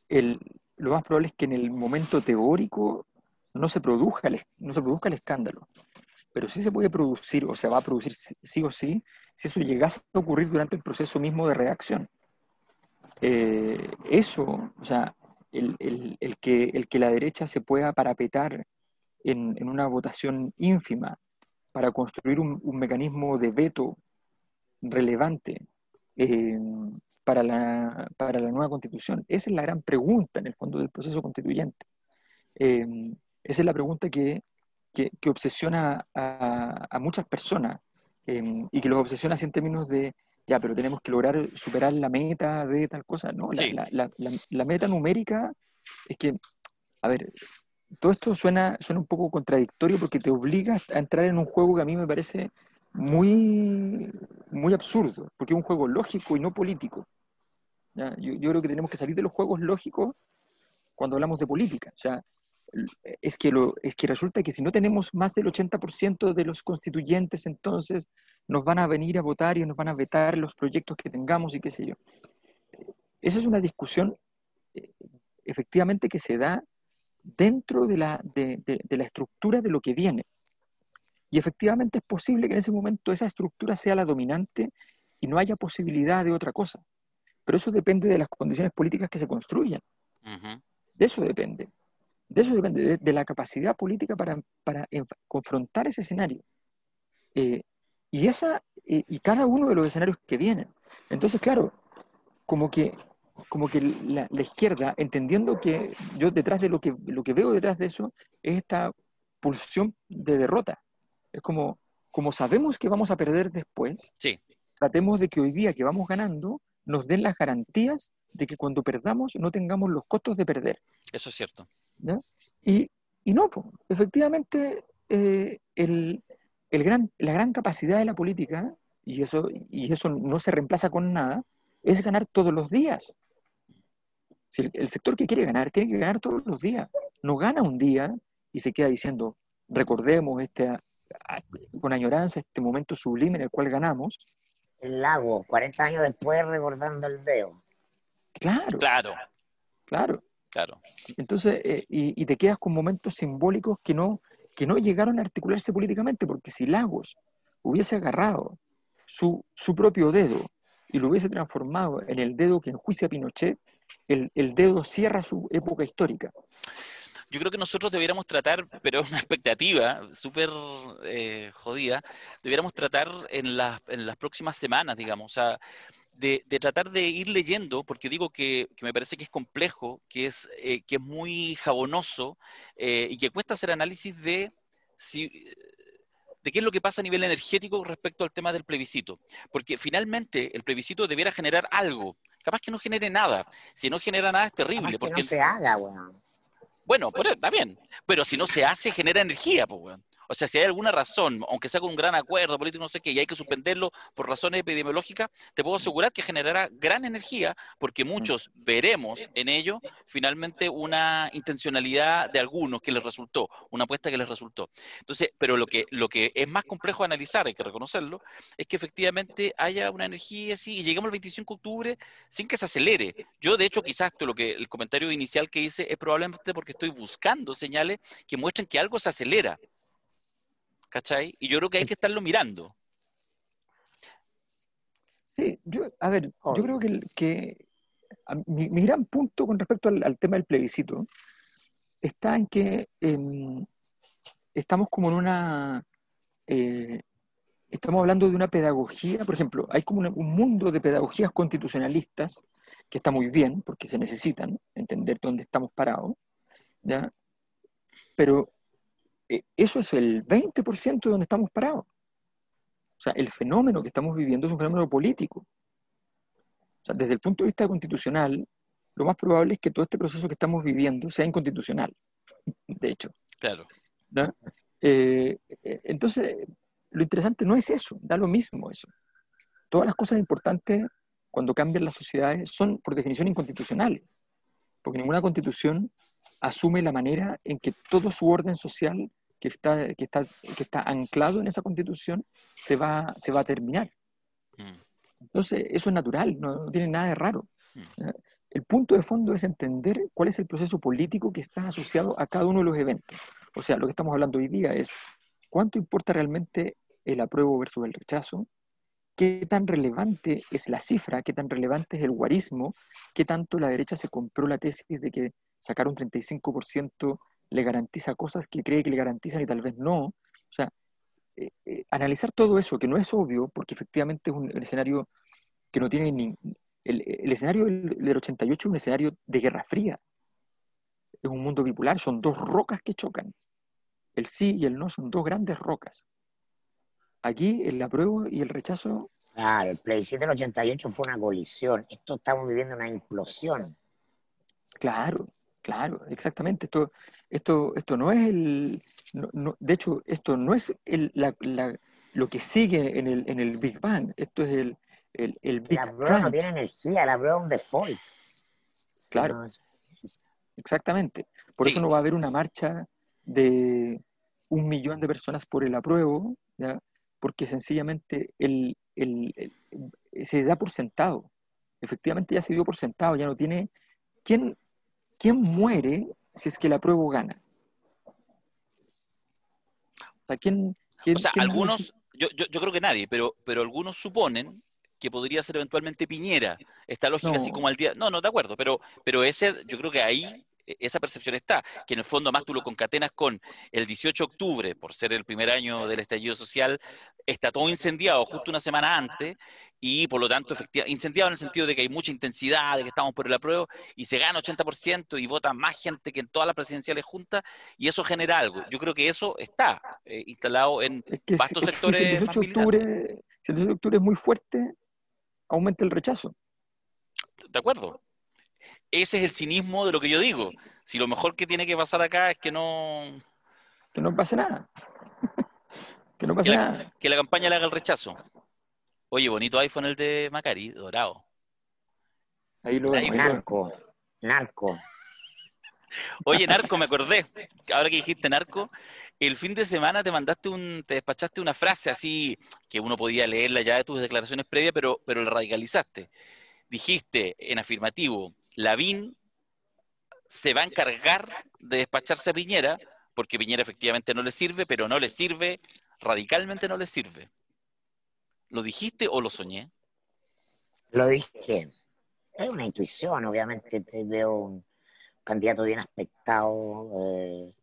el, lo más probable es que en el momento teórico no se produzca el, no se produzca el escándalo. Pero sí se puede producir, o se va a producir sí o sí, si eso llegase a ocurrir durante el proceso mismo de reacción. Eh, eso, o sea, el, el- que, el que la derecha se pueda parapetar en, en una votación ínfima para construir un, mecanismo de veto relevante eh, para la, para la nueva constitución? Esa es la gran pregunta en el fondo del proceso constituyente. Eh, esa es la pregunta que, que, obsesiona a, muchas personas eh, y que los obsesiona en términos de, ya, pero tenemos que lograr superar la meta de tal cosa. No, la, Sí. la, la, la- meta numérica es que, a ver, todo esto suena, suena un poco contradictorio porque te obliga a entrar en un juego que a mí me parece muy, muy absurdo, porque es un juego lógico y no político. ¿ya? Yo, yo creo que tenemos que salir de los juegos lógicos cuando hablamos de política. O sea, es que, lo, es que resulta que si no tenemos más del 80% de los constituyentes, entonces nos van a venir a votar y nos van a vetar los proyectos que tengamos y qué sé yo. Esa es una discusión eh, efectivamente que se da dentro de la, de, de- de la estructura de lo que viene. Y efectivamente es posible que en ese momento esa estructura sea la dominante y no haya posibilidad de otra cosa. Pero eso depende de las condiciones políticas que se construyan. De eso depende. De eso depende, de, de la capacidad política para, para confrontar ese escenario. Eh, y, esa, eh, y cada uno de los escenarios que vienen. Entonces, claro, como que, como que la, la izquierda, entendiendo que yo detrás de lo que, lo que veo detrás de eso, es esta pulsión de derrota. Es como, como sabemos que vamos a perder después, Sí, tratemos de que hoy día que vamos ganando nos den las garantías de que cuando perdamos no tengamos los costos de perder. eso es cierto. ¿ya? Y, y no, efectivamente, eh, el, el gran, la gran capacidad de la política, y eso, y eso no se reemplaza con nada, es ganar todos los días. Si el, el sector que quiere ganar, tiene que ganar todos los días. No gana un día y se queda diciendo, recordemos este, con añoranza este momento sublime en el cual ganamos. El lago, 40 años después recordando el veo. Claro, Claro, claro. claro. Entonces, eh, y, y te quedas con momentos simbólicos que no, que no llegaron a articularse políticamente, porque si Lagos hubiese agarrado su, su propio dedo y lo hubiese transformado en el dedo que enjuicia a Pinochet, el, el dedo cierra su época histórica. Yo creo que nosotros debiéramos tratar, pero es una expectativa súper eh, jodida, debiéramos tratar en las, en las próximas semanas, digamos, o sea, de, de tratar de ir leyendo, porque digo que, que me parece que es complejo, que es, eh, que es muy jabonoso eh, y que cuesta hacer análisis de si, de qué es lo que pasa a nivel energético respecto al tema del plebiscito. Porque finalmente el plebiscito debiera generar algo. Capaz que no genere nada. Si no genera nada es terrible. que Porque no se haga, weón. bueno, pero está bien. Pero si no se hace, genera energía, pues, weón. O sea, si hay alguna razón, aunque sea con un gran acuerdo político, no sé qué, y hay que suspenderlo por razones epidemiológicas, te puedo asegurar que generará gran energía, porque muchos veremos en ello finalmente una intencionalidad de algunos que les resultó, una apuesta que les resultó. Entonces, pero lo que, lo que es más complejo de analizar, hay que reconocerlo, es que efectivamente haya una energía así y lleguemos al 25 de octubre sin que se acelere. Yo, de hecho, quizás lo que el comentario inicial que hice es probablemente porque estoy buscando señales que muestren que algo se acelera. ¿Cachai? Y yo creo que hay que estarlo mirando. Sí, yo, a ver, yo creo que, que a- mi, mi gran punto con respecto al, al tema del plebiscito está en que em, estamos como en una, eh, estamos hablando de una pedagogía, por ejemplo, hay como una- un mundo de pedagogías constitucionalistas que está muy bien, porque se necesitan entender dónde estamos parados, ¿ya? Pero eh, eso es el 20% de donde estamos parados. O sea, el fenómeno que estamos viviendo es un fenómeno político. O sea, desde el punto de vista constitucional, lo más probable es que todo este proceso que estamos viviendo sea inconstitucional, de hecho. Claro. ¿no? Eh, eh, entonces, lo interesante no es eso, da lo mismo eso. todas las cosas importantes cuando cambian las sociedades son por definición inconstitucionales, porque ninguna constitución asume la manera en que todo su orden social que está, que está, que está anclado en esa constitución se va, se va a terminar. Mm. Entonces, eso es natural, no, tiene nada de raro. Mm. El punto de fondo es entender cuál es el proceso político que está asociado a cada uno de los eventos. O sea, lo que estamos hablando hoy día es cuánto importa realmente el apruebo versus el rechazo, qué tan relevante es la cifra, qué tan relevante es el guarismo, qué tanto la derecha se compró la tesis de que sacar un 35% le garantiza cosas que cree que le garantizan y tal vez no. O sea, eh, eh, analizar todo eso, que no es obvio, porque efectivamente es un, escenario que no tiene ni... El, escenario del, 88 es un escenario de guerra fría. Es un mundo bipolar, son dos rocas que chocan. El sí y el no son dos grandes rocas. Aquí el apruebo y el rechazo... Ah, el plebiscito del 88 fue una colisión. Esto estamos viviendo una implosión. Claro, Claro, exactamente. Esto, esto, esto no es el. de hecho, esto no es el, la, lo que sigue en el, en el Big Bang. Esto es el, el, el Big La prueba no tiene energía, la prueba es un default. Claro. Exactamente. Por eso no va a haber una marcha de un millón de personas por el apruebo, ¿ya? porque sencillamente el, el, se da por sentado. Efectivamente ya se dio por sentado, ya no tiene... ¿Quién, ¿quién muere si es que la prueba gana? O sea, ¿quién, o sea, algunos, yo, yo, yo, creo que nadie, pero, pero algunos suponen que podría ser eventualmente Piñera. Esta lógica así como al día. No, no, de acuerdo, pero, pero ese, yo creo que ahí e, esa percepción está, que en el fondo más tú lo concatenas con el 18 de octubre, por ser el primer año del estallido social, está todo incendiado justo una semana antes y por lo tanto efectivamente, incendiado en el sentido de que hay mucha intensidad, de que estamos por el apruebo y se gana 80% y vota más gente que en todas las presidenciales juntas y eso genera algo. Yo creo que eso está eh, instalado en vastos sectores. el 18 de octubre, si el 18 de octubre es muy fuerte, aumenta el rechazo. De acuerdo, ese es el cinismo de lo que yo digo. Si lo mejor que tiene que pasar acá es que no... Que no pase nada. que no pase nada. que la campaña le haga el rechazo. Oye, bonito iPhone el de Macari, dorado. Ahí lo vemos. Narco, narco. Oye, narco, me acordé. Ahora que dijiste narco, el fin de semana te mandaste un, te despachaste una frase así que uno podía leerla ya de tus declaraciones previas, pero, pero la radicalizaste. Dijiste en afirmativo, Lavín se va a encargar de despacharse a Piñera, porque Piñera efectivamente no le sirve, pero no le sirve, radicalmente no le sirve. ¿Lo dijiste o lo soñé? Lo dije. Es una intuición, obviamente. Te veo un candidato bien aspectado, eh,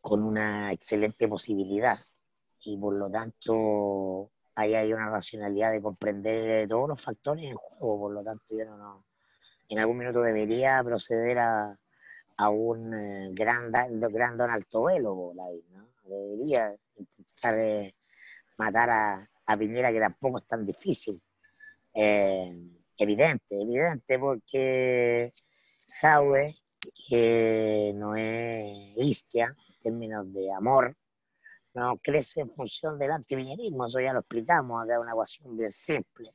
con una excelente posibilidad. Y por lo tanto, ahí hay una racionalidad de comprender todos los factores en juego, por lo tanto yo no, en algún minuto debería proceder a, a un eh, gran, gran Donald Tobelo, ¿no? Debería intentar eh, matar a, a, Piñera, que tampoco es tan difícil. Eh, evidente, evidente, porque Jaue, que no es isquia en términos de amor, no crece en función del antiviñerismo, eso ya lo explicamos, acá una ecuación bien simple.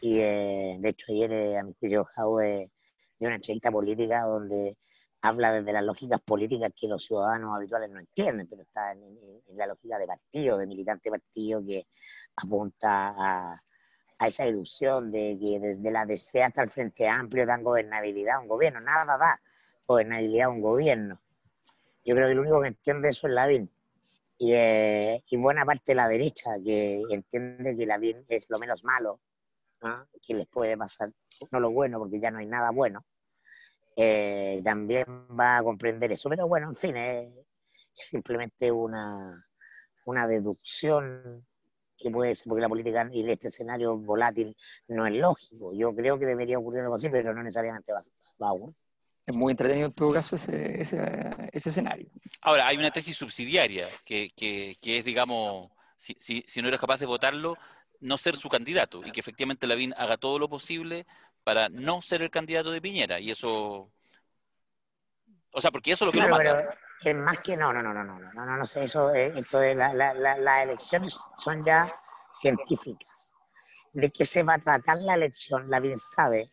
Y eh, de hecho ayer, eh, a mi juicio, Jaue dio una entrevista política donde habla desde las lógicas políticas que los ciudadanos habituales no entienden, pero está en, la lógica de partido, de militante partido que apunta a, a esa ilusión de que desde la DC hasta el Frente Amplio dan gobernabilidad a un gobierno, nada da gobernabilidad a un gobierno. Yo creo que el único que entiende eso es Lavín. Y, eh, y, buena parte de la derecha que entiende que la bien es lo menos malo que les puede pasar, no lo bueno, porque ya no hay nada bueno, eh, también va a comprender eso. Pero bueno, en fin, es, simplemente una, una deducción que puede ser, porque la política y este escenario volátil no es lógico. Yo creo que debería ocurrir algo así, pero no necesariamente va, va a ocurrir es muy entretenido en todo caso ese, ese, ese escenario. Ahora, hay una tesis subsidiaria que, que, que es, digamos, si, si, si, no eres capaz de votarlo, no ser su candidato y que efectivamente Lavín haga todo lo posible para no ser el candidato de Piñera. Y eso. O sea, porque eso es lo que sí, mata. es más que no, no, no, no, no, no, no, no, sé, eso, eh, entonces la, la, las elecciones son ya científicas de qué se va a tratar la elección, la bien sabe,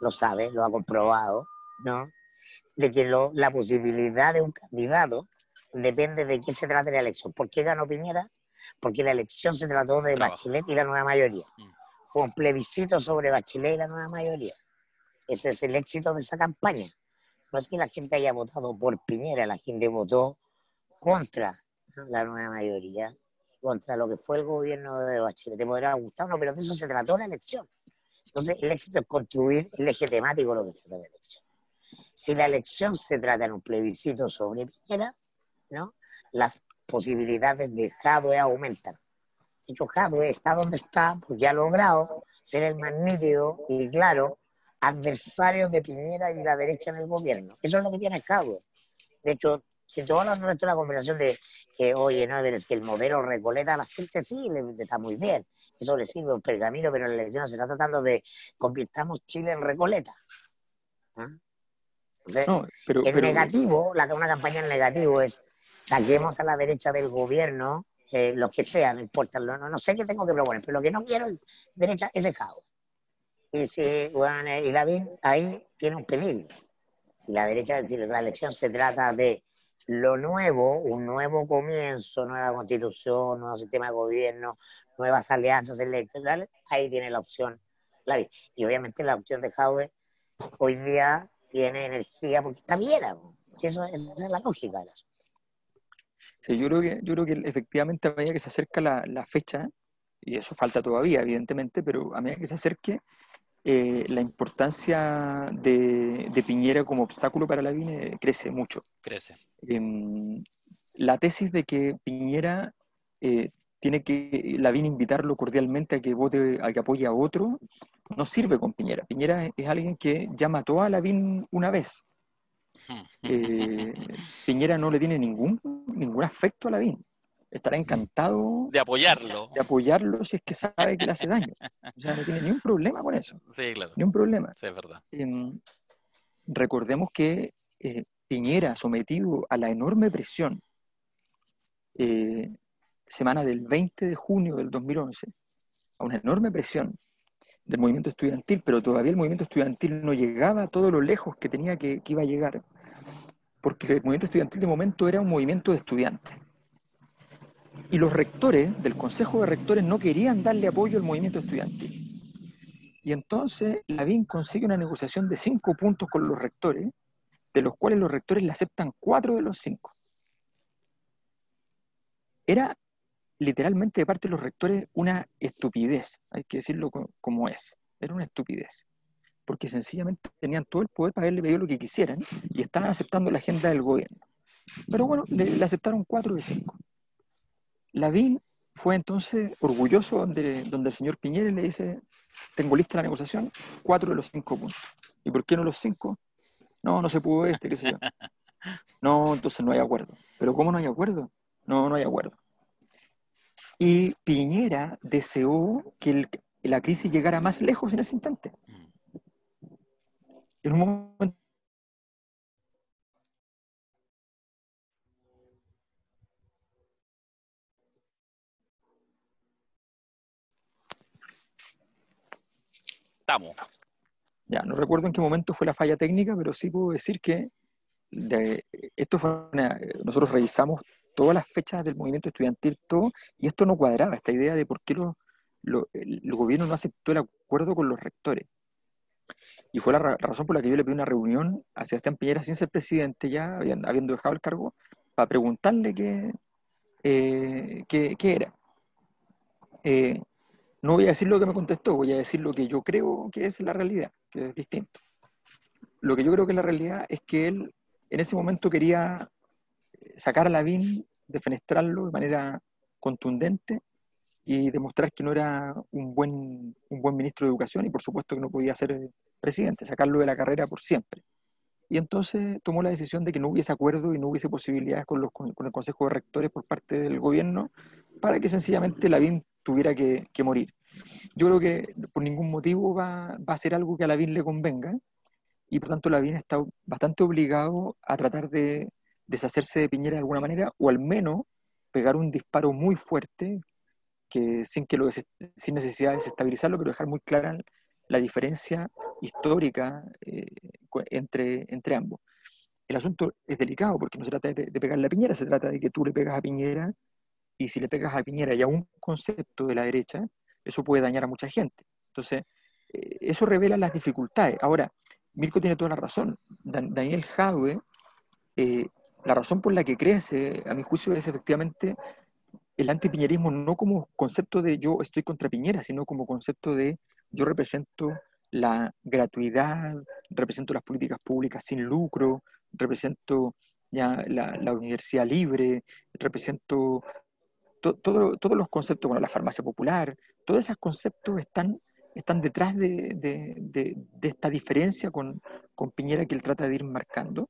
lo sabe, lo ha comprobado, ¿no? De que la posibilidad de un candidato depende de qué se trate la elección. ¿Por qué ganó Piñera? Porque la elección se trató de Bachelet y la nueva mayoría. Mm. Fue un plebiscito sobre Bachelet y la nueva mayoría. Ese es el éxito de esa campaña. No es que la gente haya votado por Piñera, la gente votó contra la nueva mayoría, contra lo que fue el gobierno de Bachelet. Te podrá gustar, no, pero de eso se trató la elección. Entonces, el éxito es construir el eje temático lo que se trata de la elección. Si la elección se trata en un plebiscito sobre Piñera, ¿no? las posibilidades de Jadwe aumentan. Hecho, Jadwe está donde está porque ha logrado ser el más nítido y claro adversario de Piñera y la derecha en el gobierno. Eso es lo que tiene Jadwe. De hecho, que toda la, nuestra conversación de que, oye, no, es que el modelo Recoleta a la gente sí, le, está muy bien. Eso le sirve un pergamino, pero en la elección se está tratando de convirtamos Chile en Recoleta. ¿Ah? el negativo, la, una campaña en negativo es saquemos a la derecha del gobierno eh, lo que sea, no importa, no, no, sé qué tengo que proponer, pero lo que no quiero es derecha ese caos. Y si, bueno, y David ahí tiene un peligro. Si la derecha, si la elección se trata de lo nuevo, un nuevo comienzo, nueva constitución, nuevo sistema de gobierno, nuevas alianzas electorales, ahí tiene la opción David. Y obviamente la opción de Jaue hoy día tiene energía porque está bien, eso, esa es la lógica del asunto. Sí, yo creo que, yo creo que efectivamente a medida que se acerca la, la fecha, y eso falta todavía, evidentemente, pero a medida que se acerque, eh, la importancia de, de, Piñera como obstáculo para la VINE crece mucho. Crece. Em, la tesis de que Piñera eh, tiene que la VIN invitarlo cordialmente a que vote, a que apoye a otro, no sirve con Piñera. Piñera es, alguien que ya mató a la una vez. Eh, Piñera no le tiene ningún, ningún afecto a la VIN. Estará encantado de apoyarlo. De apoyarlo si es que sabe que le hace daño. O sea, no tiene ni un problema con eso. Sí, claro. Ni un problema. Sí, es verdad. Em, recordemos que eh, Piñera, sometido a la enorme presión eh, semana del 20 de junio del 2011, a una enorme presión del movimiento estudiantil, pero todavía el movimiento estudiantil no llegaba a todo lo lejos que tenía que, iba a llegar, porque el movimiento estudiantil de momento era un movimiento de estudiantes. Y los rectores del Consejo de Rectores no querían darle apoyo al movimiento estudiantil. Y entonces Lavín consigue una negociación de cinco puntos con los rectores, de los cuales los rectores le aceptan cuatro de los cinco. Era literalmente de parte de los rectores una estupidez, hay que decirlo como es, era una estupidez, porque sencillamente tenían todo el poder para haberle pedido lo que quisieran y estaban aceptando la agenda del gobierno. Pero bueno, le, aceptaron cuatro de cinco. Lavín fue entonces orgulloso donde, donde el señor Piñera le dice, tengo lista la negociación, cuatro de los cinco puntos. ¿Y por qué no los cinco? No, no se pudo este, qué sé yo. No, entonces no hay acuerdo. ¿Pero cómo no hay acuerdo? No, no hay acuerdo. Y Piñera deseó que la crisis llegara más lejos en ese instante. En un momento Estamos. Ya, no recuerdo en qué momento fue la falla técnica, pero sí puedo decir que esto fue nosotros revisamos todas las fechas del movimiento estudiantil, todo, y esto no cuadraba, esta idea de por qué el, gobierno no aceptó el acuerdo con los rectores. Y fue la, razón por la que yo le pedí una reunión a Sebastián Piñera sin ser presidente ya, habiendo, dejado el cargo, para preguntarle qué, eh, qué, era. Eh, no voy a decir lo que me contestó, voy a decir lo que yo creo que es la realidad, que es distinto. Lo que yo creo que es la realidad es que él en ese momento quería sacar a Lavín, defenestrarlo de manera contundente y demostrar que no era un buen, un buen ministro de Educación y por supuesto que no podía ser presidente, sacarlo de la carrera por siempre. Y entonces tomó la decisión de que no hubiese acuerdo y no hubiese posibilidades con, los, con el Consejo de Rectores por parte del gobierno para que sencillamente Lavín tuviera que, que morir. Yo creo que por ningún motivo va, va, a ser algo que a Lavín le convenga y por tanto Lavín está bastante obligado a tratar de deshacerse de Piñera de alguna manera, o al menos pegar un disparo muy fuerte que sin, que lo, sin necesidad de desestabilizarlo, pero dejar muy clara la diferencia histórica eh, entre, entre ambos. El asunto es delicado porque no se trata de, pegarle a Piñera, se trata de que tú le pegas a Piñera y si le pegas a Piñera y a un concepto de la derecha, eso puede dañar a mucha gente. Entonces, eh, eso revela las dificultades. Ahora, Mirko tiene toda la razón. Daniel Jadwe, eh, la razón por la que crece, a mi juicio, es efectivamente el antipiñerismo no como concepto de yo estoy contra Piñera, sino como concepto de yo represento la gratuidad, represento las políticas públicas sin lucro, represento ya la, universidad libre, represento todos los conceptos, bueno, la farmacia popular, todos esos conceptos están, están detrás de, esta diferencia con, con, Piñera que él trata de ir marcando,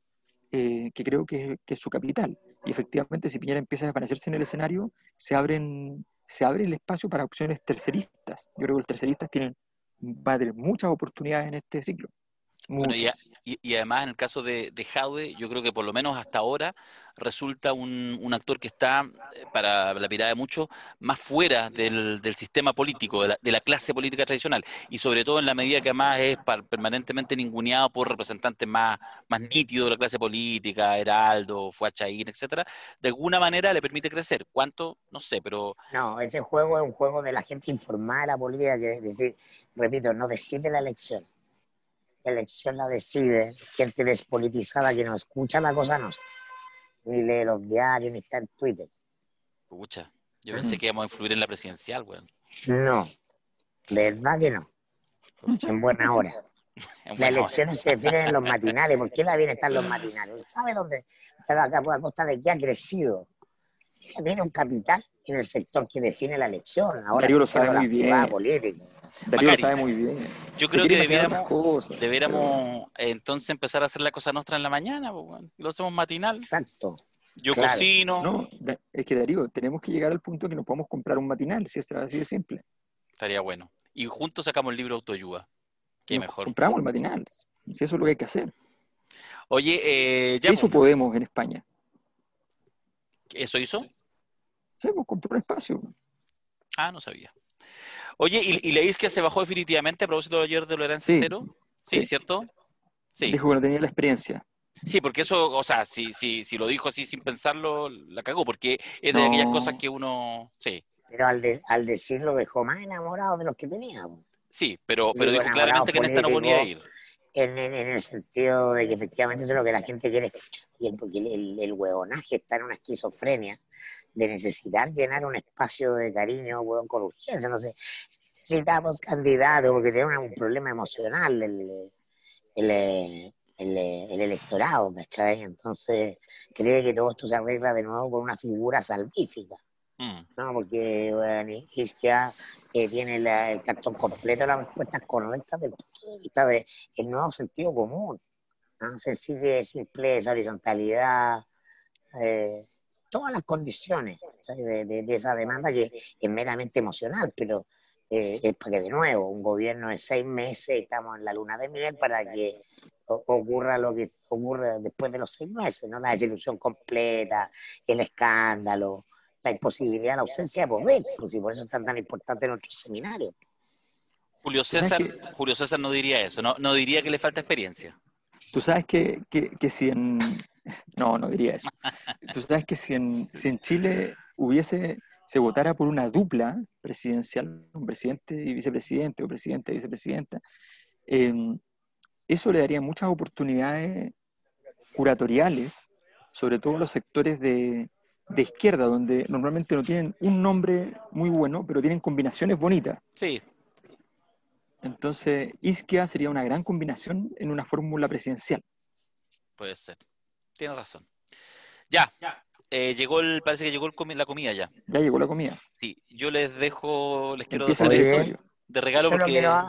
eh, que creo que, es su capital. Y efectivamente, si Piñera empieza a desvanecerse en el escenario, se, abren, se abre el espacio para opciones terceristas. Yo creo que los terceristas tienen, va a tener muchas oportunidades en este ciclo y, además en el caso de, de Jaude, yo creo que por lo menos hasta ahora resulta un, un actor que está, eh, para la mirada de muchos, más fuera del, del sistema político, de la, de la, clase política tradicional, y sobre todo en la medida que además es permanentemente ninguneado por representantes más, más nítidos de la clase política, Heraldo, Fuachaín, etcétera, de alguna manera le permite crecer. ¿Cuánto? No sé, pero... No, ese juego es un juego de la gente informada de la política, que es decir, repito, no decide la elección elección la decide gente despolitizada que no escucha la cosa no ni lee los diarios, ni está en Twitter. Escucha, yo pensé que íbamos a influir en la presidencial, weón. No, de verdad que no. En buena hora. Las elecciones se definen en los matinales. ¿Por qué la viene estar en los matinales? ¿Sabe dónde está la costa de que ha crecido? tiene un capital en el sector que define la elección. Ahora lo sabe muy bien. Política. Darío lo sabe muy bien. Yo creo que debiéramos, debiéramos entonces empezar a hacer la cosa nuestra en la mañana, pues, lo hacemos matinal. Exacto. Yo cocino. No, es que Darío, tenemos que llegar al punto que nos podemos comprar un matinal, si es así de simple. Estaría bueno. Y juntos sacamos el libro autoayuda. Qué mejor. Compramos el matinal, si eso es lo que hay que hacer. Oye, eh, ya. Eso podemos en España. ¿Eso hizo? Sí, pues compró un espacio. Ah, no sabía. Oye, ¿y, leís que se bajó definitivamente a propósito de ayer de Lorenzo sí, Cero? Sí, ¿cierto? Sí. Dijo que no tenía la experiencia. Sí, porque eso, o sea, si, si, si lo dijo así sin pensarlo, la cagó, porque es de aquellas cosas que uno. Sí. Pero al, al decirlo dejó más enamorado de los que tenía. Sí, pero, pero dijo claramente que en esta no podía ir. En, en, el sentido de que efectivamente eso es lo que la gente quiere escuchar. Y porque el, el huevonaje está en una esquizofrenia de necesitar llenar un espacio de cariño, huevón, con urgencia. Sé, necesitamos candidatos porque tiene un problema emocional el, el, el, electorado, ¿cachai? Entonces cree que todo esto se arregla de nuevo con una figura salvífica. Mm. ¿no? Porque bueno, Isquia eh, tiene el cartón completo de las respuestas correctas desde el punto de vista del nuevo sentido común. ¿no? Sencillez, simpleza, horizontalidad, eh, todas las condiciones de, de, esa demanda que es meramente emocional, pero eh, es porque de nuevo, un gobierno de seis meses, estamos en la luna de miel para que ocurra lo que ocurre después de los seis meses, ¿no? La desilusión completa, el escándalo, la imposibilidad, la ausencia de poder, pues, y por eso es tan, tan importante nuestro seminario. Julio César, Julio César no diría eso, no, no diría que le falta experiencia. Tú sabes que, que, que si en, no, no diría eso. Tú sabes que si en, si en Chile hubiese, se votara por una dupla presidencial, un presidente y vicepresidente, o presidente y vicepresidenta, em, eso le daría muchas oportunidades curatoriales, sobre todo en los sectores de, de izquierda, donde normalmente no tienen un nombre muy bueno, pero tienen combinaciones bonitas. Sí. Entonces, Isquia sería una gran combinación en una fórmula presidencial. Puede ser. Tiene razón. Ya, eh, llegó el, parece que llegó la comida ya. Ya llegó la comida. Sí, yo les dejo, les quiero dar de regalo porque... Quiero,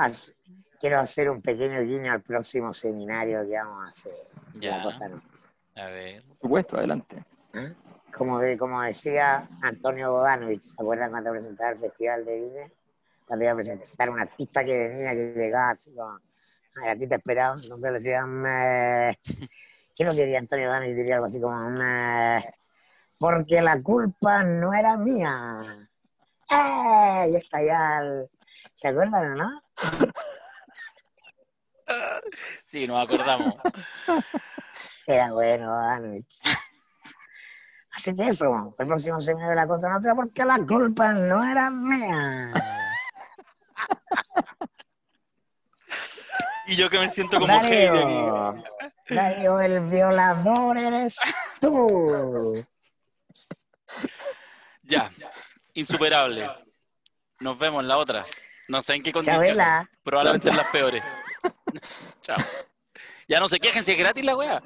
quiero, hacer un pequeño guiño al próximo seminario que vamos a hacer. Ya. A ver. Por supuesto, adelante. ¿Ah? Como, como decía Antonio Bodanovich, ¿se acuerdan cuando presentaba el Festival de Vine? Cuando iba a presentar un artista que venía, que llegaba así como... A ti te esperaba, entonces le decían... ¿Qué lo que diría Antonio Dani? Diría algo así como, porque la culpa no era mía. ¡Eh! Y está ya el- ¿Se acuerdan o no? Sí, nos acordamos. Era bueno, Danovich. Así que eso, el próximo se me ve la cosa no sé porque la culpa no era mía. Y yo que me siento como aquí. Darío, Darío, el violador eres tú. Ya, insuperable. Nos vemos en la otra. No sé en qué condiciones. Chabela. Probablemente en las peores. Chao. Ya no se quejen si es gratis la wea.